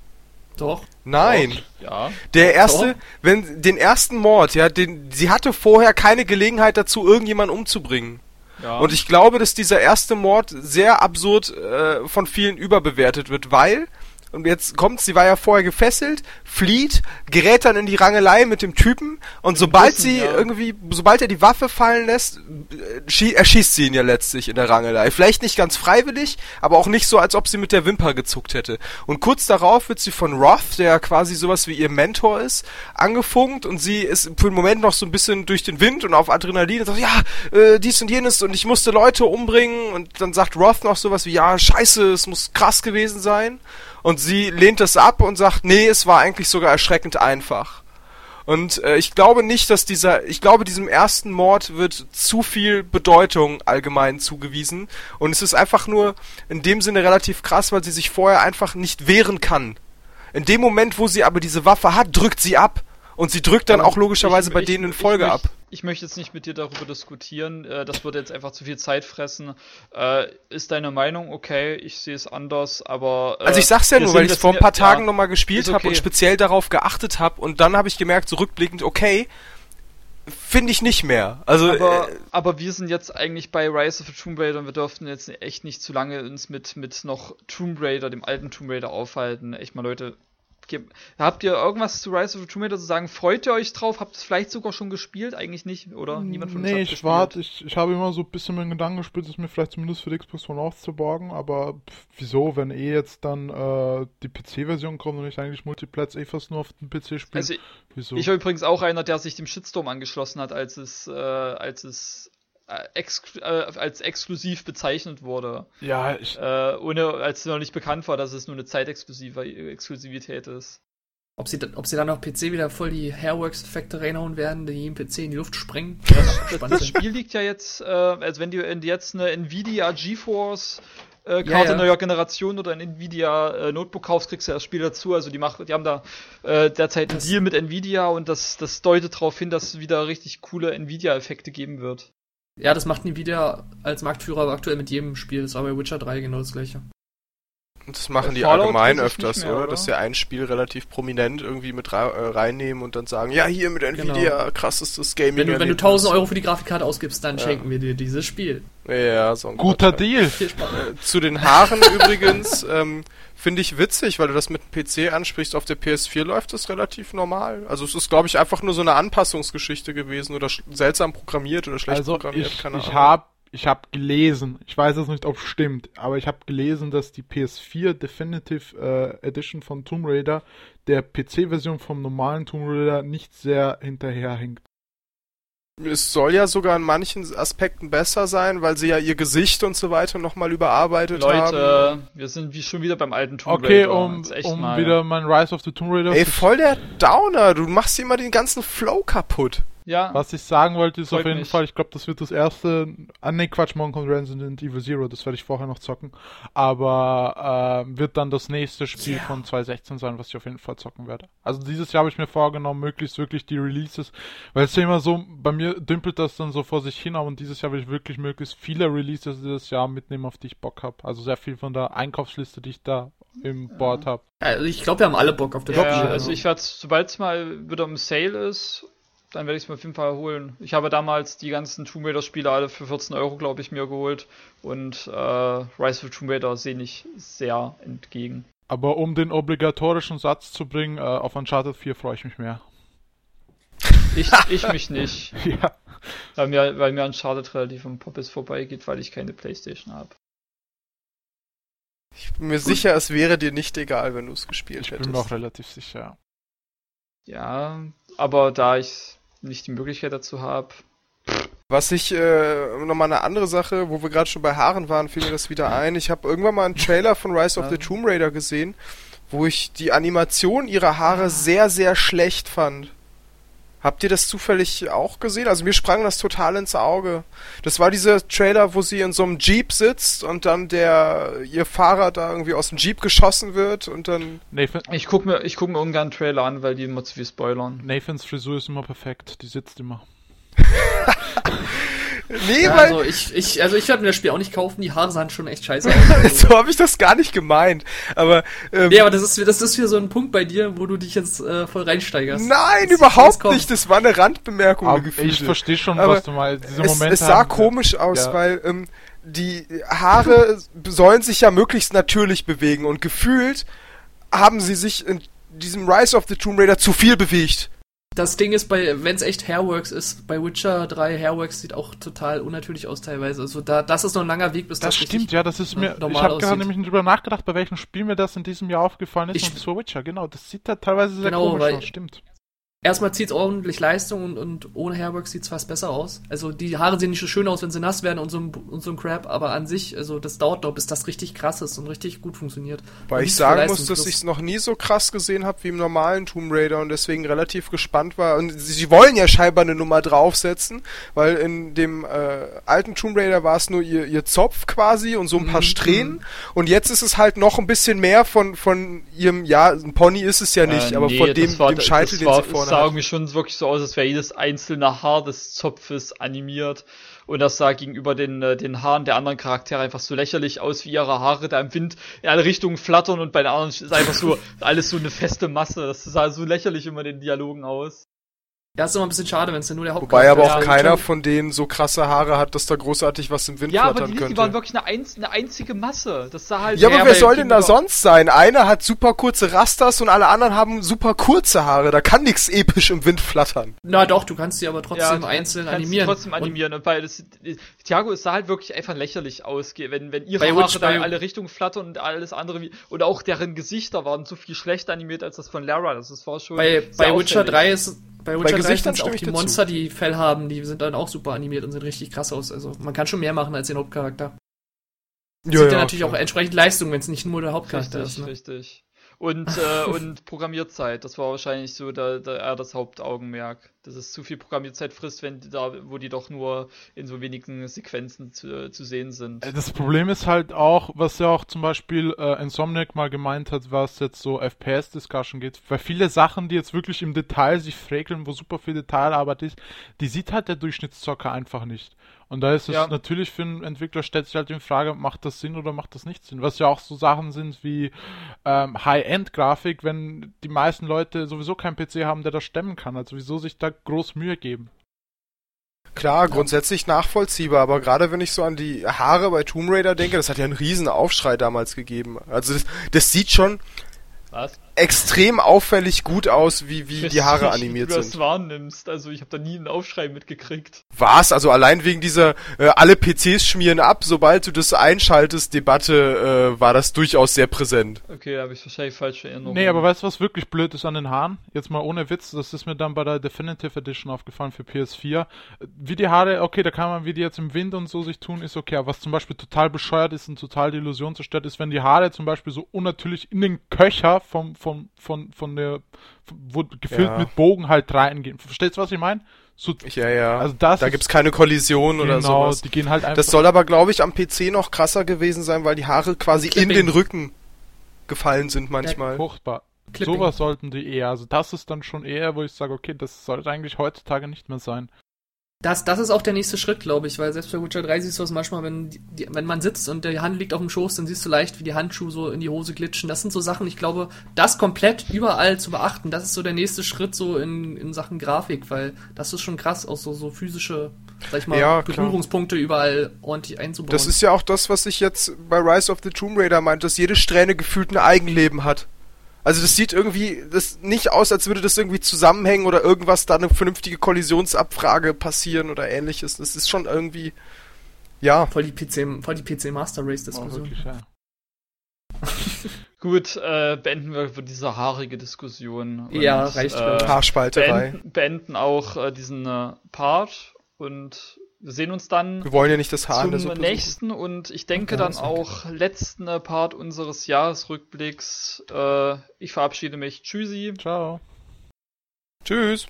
Doch. Nein. Ja. Der erste, Doch. wenn den ersten Mord, ja, den sie hatte vorher keine Gelegenheit dazu, irgendjemanden umzubringen. ja. Und ich glaube, dass dieser erste Mord sehr absurd äh, von vielen überbewertet wird, weil und jetzt kommt, sie war ja vorher gefesselt, flieht, gerät dann in die Rangelei mit dem Typen und sobald Bussen, sie ja. irgendwie, sobald er die Waffe fallen lässt, äh, schie erschießt sie ihn ja letztlich in der Rangelei. Vielleicht nicht ganz freiwillig, aber auch nicht so, als ob sie mit der Wimper gezuckt hätte. Und kurz darauf wird sie von Roth, der quasi sowas wie ihr Mentor ist, angefunkt und sie ist für den Moment noch so ein bisschen durch den Wind und auf Adrenalin und sagt, ja, äh, dies und jenes und ich musste Leute umbringen und dann sagt Roth noch sowas wie, ja, scheiße, es muss krass gewesen sein. Und sie lehnt das ab und sagt, nee, es war eigentlich sogar erschreckend einfach. Und äh, ich glaube nicht, dass dieser, ich glaube, diesem ersten Mord wird zu viel Bedeutung allgemein zugewiesen. Und es ist einfach nur in dem Sinne relativ krass, weil sie sich vorher einfach nicht wehren kann. In dem Moment, wo sie aber diese Waffe hat, drückt sie ab. Und sie drückt dann auch logischerweise ich- bei ich- denen in ich Folge möcht- ab. Ich möchte jetzt nicht mit dir darüber diskutieren. Äh, das würde jetzt einfach zu viel Zeit fressen. Äh, ist deine Meinung okay? Ich sehe es anders, aber. Äh, Also ich sag's ja nur, weil ich es vor ein paar ja- Tagen nochmal gespielt ist habe und okay. speziell darauf geachtet habe und dann habe ich gemerkt, so rückblickend, okay, finde ich nicht mehr. Also Aber, äh, aber wir sind jetzt eigentlich bei Rise of the Tomb Raider und wir dürften jetzt echt nicht zu lange uns mit, mit noch Tomb Raider, dem alten Tomb Raider, aufhalten. Echt mal, Leute. Habt ihr irgendwas zu Rise of the Tomb Raider zu sagen? Freut ihr euch drauf? Habt ihr es vielleicht sogar schon gespielt? Eigentlich nicht, oder? Niemand von uns Nee, hat ich gespielt. warte, ich, ich habe immer so ein bisschen mit dem Gedanken gespielt, es mir vielleicht zumindest für die Xbox One aufzuborgen, aber pff, wieso, wenn eh jetzt dann äh, die PC-Version kommt und ich eigentlich Multiplatz eh fast nur auf dem PC spiele, Also wieso? Ich war übrigens auch einer, der sich dem Shitstorm angeschlossen hat, als es, äh, als es äh, exk äh, als exklusiv bezeichnet wurde. ja, ich, Äh, ohne, als noch nicht bekannt war, dass es nur eine zeitexklusive Exklusivität ist. Ob sie, dann- ob sie dann auf PC wieder voll die Hairworks-Effekte reinhauen werden, die jeden PC in die Luft sprengen. Das, das. Spiel liegt ja jetzt, äh, also wenn du jetzt eine Nvidia GeForce äh, Karte Ja, ja. neuer Generation oder ein Nvidia äh, Notebook kaufst, kriegst du ja das Spiel dazu. Also die machen, die haben da äh, derzeit einen Das- Deal mit Nvidia und das, das deutet darauf hin, dass es wieder richtig coole Nvidia-Effekte geben wird. Ja, das macht Nvidia als Marktführer aber aktuell mit jedem Spiel. Das war bei Witcher 3 genau das gleiche. Das machen die Fallout allgemein öfters, mehr, oder? Dass sie ein Spiel relativ prominent irgendwie mit äh, reinnehmen und dann sagen, ja, hier mit Nvidia, krassestes Gaming. Wenn du, wenn du 1000 Euro für die Grafikkarte ausgibst, dann Ja. schenken wir dir dieses Spiel. Ja, so ein guter Quatsch. Deal. Äh, Zu den Haaren übrigens, ähm, finde ich witzig, weil du das mit dem PC ansprichst. Auf der PS4 läuft das relativ normal. Also es ist, glaube ich, einfach nur so eine Anpassungsgeschichte gewesen oder seltsam programmiert oder schlecht Also programmiert. ich, keine ich Ahnung. habe ich hab gelesen, ich weiß jetzt nicht, ob es stimmt, aber ich habe gelesen, dass die PS4 Definitive äh, Edition von Tomb Raider der PC-Version vom normalen Tomb Raider nicht sehr hinterherhinkt. Es soll ja sogar in manchen Aspekten besser sein, weil sie ja ihr Gesicht und so weiter nochmal überarbeitet haben. Leute, wir sind wie schon wieder beim alten Tomb Okay, Raider. um, Jetzt echt um mal. wieder mein Rise of the Tomb Raider Ey, voll der Downer. Du machst immer den ganzen Flow kaputt. Ja, Was ich sagen wollte, ist auf jeden mich. Fall, ich glaube, das wird das erste. Ah, ne, Quatsch, morgen kommt Resident Evil Zero, das werde ich vorher noch zocken. Aber äh, wird dann das nächste Spiel Yeah. von 2016 sein, was ich auf jeden Fall zocken werde. Also dieses Jahr habe ich mir vorgenommen, möglichst wirklich die Releases, weil es ist ja immer so, bei mir dümpelt das dann so vor sich hin, aber dieses Jahr will ich wirklich möglichst viele Releases dieses Jahr mitnehmen, auf die ich Bock habe. Also sehr viel von der Einkaufsliste, die ich da im Board habe. Also ich glaube, wir haben alle Bock auf das ja, Spiel. also ich werde sobald es mal wieder im Sale ist, dann werde ich es mir auf jeden Fall holen. Ich habe damals die ganzen Tomb Raider Spiele alle für 14 Euro, glaube ich, mir geholt. Und äh, Rise of Tomb Raider sehe ich sehr entgegen. Aber um den obligatorischen Satz zu bringen, äh, auf Uncharted 4 freue ich mich mehr. Ich, ich mich nicht, ja. weil mir, weil mir Uncharted relativ am Poppes vorbeigeht, weil ich keine Playstation habe. Ich bin mir sicher, es wäre dir nicht egal, wenn du es gespielt Ich hättest. bin mir auch relativ sicher. Ja, aber da ich nicht die Möglichkeit dazu habe, Was ich, äh, nochmal eine andere Sache, wo wir gerade schon bei Haaren waren, fiel mir das wieder ein. Ich habe irgendwann mal einen Trailer von Rise of the Tomb Raider gesehen, wo ich die Animation ihrer Haare sehr, sehr schlecht fand. Habt ihr das zufällig auch gesehen? Also mir sprang das total ins Auge. Das war dieser Trailer, wo sie in so einem Jeep sitzt und dann der ihr Fahrer da irgendwie aus dem Jeep geschossen wird und dann Nathan, ich gucke mir, ich guck mir ungern Trailer an, weil die immer zu viel spoilern. Nathans Frisur ist immer perfekt. Die sitzt immer. Nee, Ja, weil also ich, ich, also ich werde mir das Spiel auch nicht kaufen, die Haare sahen schon echt scheiße aus. So habe ich das gar nicht gemeint. Aber ähm, Nee, aber das ist, das ist wieder so ein Punkt bei dir, wo du dich jetzt äh, voll reinsteigerst. Nein, Das- überhaupt nicht. Das war eine Randbemerkung. Aber ich verstehe schon, Aber was du meinst. Diese es, Momente es sah haben- komisch aus, ja. weil ähm, die Haare sollen sich ja möglichst natürlich bewegen und gefühlt haben sie sich in diesem Rise of the Tomb Raider zu viel bewegt. Das Ding ist, bei wenn es echt Hairworks ist, bei Witcher 3 Hairworks sieht auch total unnatürlich aus teilweise. Also da, das ist noch ein langer Weg, bis Das das, stimmt, ja, das ist mir. normal Ich habe gerade nämlich drüber nachgedacht, bei welchem Spiel mir das in diesem Jahr aufgefallen ist. Ich- und zwar Witcher, genau. Das sieht da teilweise sehr Genau, komisch aus, stimmt. Erstmal zieht es ordentlich Leistung und, und ohne Hairworks sieht es fast besser aus. Also die Haare sehen nicht so schön aus, wenn sie nass werden und so ein, und so ein Crap, aber an sich, also das dauert noch, bis das richtig krass ist und richtig gut funktioniert. Weil Und ich sagen muss, dass ich es noch nie so krass gesehen habe wie im normalen Tomb Raider und deswegen relativ gespannt war. Und sie, sie wollen ja scheinbar eine Nummer draufsetzen, weil in dem äh, alten Tomb Raider war es nur ihr, ihr Zopf quasi und so ein paar Mhm, Strähnen. Und jetzt ist es halt noch ein bisschen mehr von, von ihrem, ja, ein Pony ist es ja nicht, Äh, aber nee, von dem, war- dem Scheitel, den sie vorne sah irgendwie schon wirklich so aus, als wäre jedes einzelne Haar des Zopfes animiert. Und das sah gegenüber den, äh, den Haaren der anderen Charaktere einfach so lächerlich aus, wie ihre Haare da im Wind in alle Richtungen flattern und bei den anderen ist einfach so alles so eine feste Masse. Das sah so lächerlich immer in den Dialogen aus. Ja, ist immer ein bisschen schade, wenn es ja nur der Haupt Wobei aber auch Ja, keiner von denen so krasse Haare hat, dass da großartig was im Wind Ja, aber flattern die, könnte. die waren wirklich eine, einz eine einzige Masse. Das sah halt ja, aber Ja, wer soll denn da sonst sein? Einer hat super kurze Rastas und alle anderen haben super kurze Haare. Da kann nichts episch im Wind flattern. Na doch, du kannst sie aber trotzdem du einzeln kannst animieren. Trotzdem animieren. Und bei das, Thiago, es sah halt wirklich einfach lächerlich aus, wenn, wenn ihre Bei Haare Witch- da in alle Richtungen flattern und alles andere wie. Und auch deren Gesichter waren so viel schlechter animiert als das von Lara. Das ist- war schon. bei sehr bei Witcher auffällig. 3 ist bei Witcher 3 Gesichtern auch die. Monster, die Fell haben, die sind dann auch super animiert und sehen richtig krass aus. Also man kann schon mehr machen als den Hauptcharakter. Sieht ja, natürlich auch entsprechend Leistung, wenn es nicht nur der Hauptcharakter Richtig, ist. Ne? richtig. Und, äh, und Programmierzeit, das war wahrscheinlich so da, da eher das Hauptaugenmerk. Dass es zu viel Programmierzeit frisst, wenn die da, wo die doch nur in so wenigen Sequenzen zu, zu sehen sind. Äh, Das Problem ist halt auch, was ja auch zum Beispiel äh, Insomniac mal gemeint hat, was jetzt so FPS-Discussion geht, weil viele Sachen, die jetzt wirklich im Detail sich fräkeln, wo super viel Detailarbeit ist, die sieht halt der Durchschnittszocker einfach nicht. Und da ist es Ja. natürlich für einen Entwickler stellt sich halt die Frage, macht das Sinn oder macht das nicht Sinn? Was ja auch so Sachen sind wie ähm, High-End-Grafik, wenn die meisten Leute sowieso keinen PC haben, der das stemmen kann. Also wieso sich da groß Mühe geben? Klar, grundsätzlich nachvollziehbar, aber gerade wenn ich so an die Haare bei Tomb Raider denke, das hat ja einen riesen Aufschrei damals gegeben. Also das, das sieht schon Was? Extrem auffällig gut aus, wie, wie die Haare Ich weiß nicht, animiert wie du das sind. wahrnimmst. Also ich habe da nie einen Aufschrei mitgekriegt. War's, also allein wegen dieser äh, alle PCs schmieren ab, sobald du das einschaltest, Debatte, äh, war das durchaus sehr präsent. Okay, da habe ich wahrscheinlich falsche Erinnerungen. Nee, aber weißt du, was wirklich blöd ist an den Haaren? Jetzt mal ohne Witz, das ist mir dann bei der Definitive Edition aufgefallen für PS4. Wie die Haare, okay, da kann man, wie die jetzt im Wind und so sich tun, ist okay. Aber was zum Beispiel total bescheuert ist und total die Illusion zerstört, ist, wenn die Haare zum Beispiel so unnatürlich in den Köcher vom, vom, von, von der, wo gefüllt Ja. mit Bogen halt reingehen. Verstehst du, was ich meine? So, Ja, ja. Also das da ist- gibt's keine Kollision oder genau, sowas. die gehen halt einfach. Das soll aber, glaube ich, am PC noch krasser gewesen sein, weil die Haare quasi in Clipping. den Rücken gefallen sind manchmal. furchtbar. Clipping. Sowas sollten die eher. Also das ist dann schon eher, wo ich sage, okay, das sollte eigentlich heutzutage nicht mehr sein. Das, das ist auch der nächste Schritt, glaube ich, weil selbst bei Witcher 3 siehst du es manchmal, wenn, die, wenn man sitzt und die Hand liegt auf dem Schoß, dann siehst du leicht, wie die Handschuhe so in die Hose glitschen. Das sind so Sachen, ich glaube, das komplett überall zu beachten, das ist so der nächste Schritt so in, in Sachen Grafik, weil das ist schon krass, auch so, so physische, sag ich mal, Ja. Berührungspunkte überall ordentlich einzubauen. Das ist ja auch das, was ich jetzt bei Rise of the Tomb Raider meinte, dass jede Strähne gefühlt ein Eigenleben hat. Also das sieht irgendwie das nicht aus, als würde das irgendwie zusammenhängen oder irgendwas da eine vernünftige Kollisionsabfrage passieren oder ähnliches. Das ist schon irgendwie ja. voll die PC, voll die PC Master Race Oh, Diskussion. wirklich, ja. Gut, äh, beenden wir für diese haarige Diskussion. Ja, reicht, äh, Haarspalterei. beenden, beenden auch äh, diesen äh, Part und wir sehen uns dann Wir wollen ja nicht das Haar zum nächsten und ich denke Ja, dann ist okay. auch letzten äh, Part unseres Jahresrückblicks. Äh, ich verabschiede mich. Tschüssi. Ciao. Tschüss.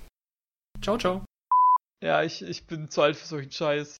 Ciao, ciao. Ja, ich, ich bin zu alt für solchen Scheiß.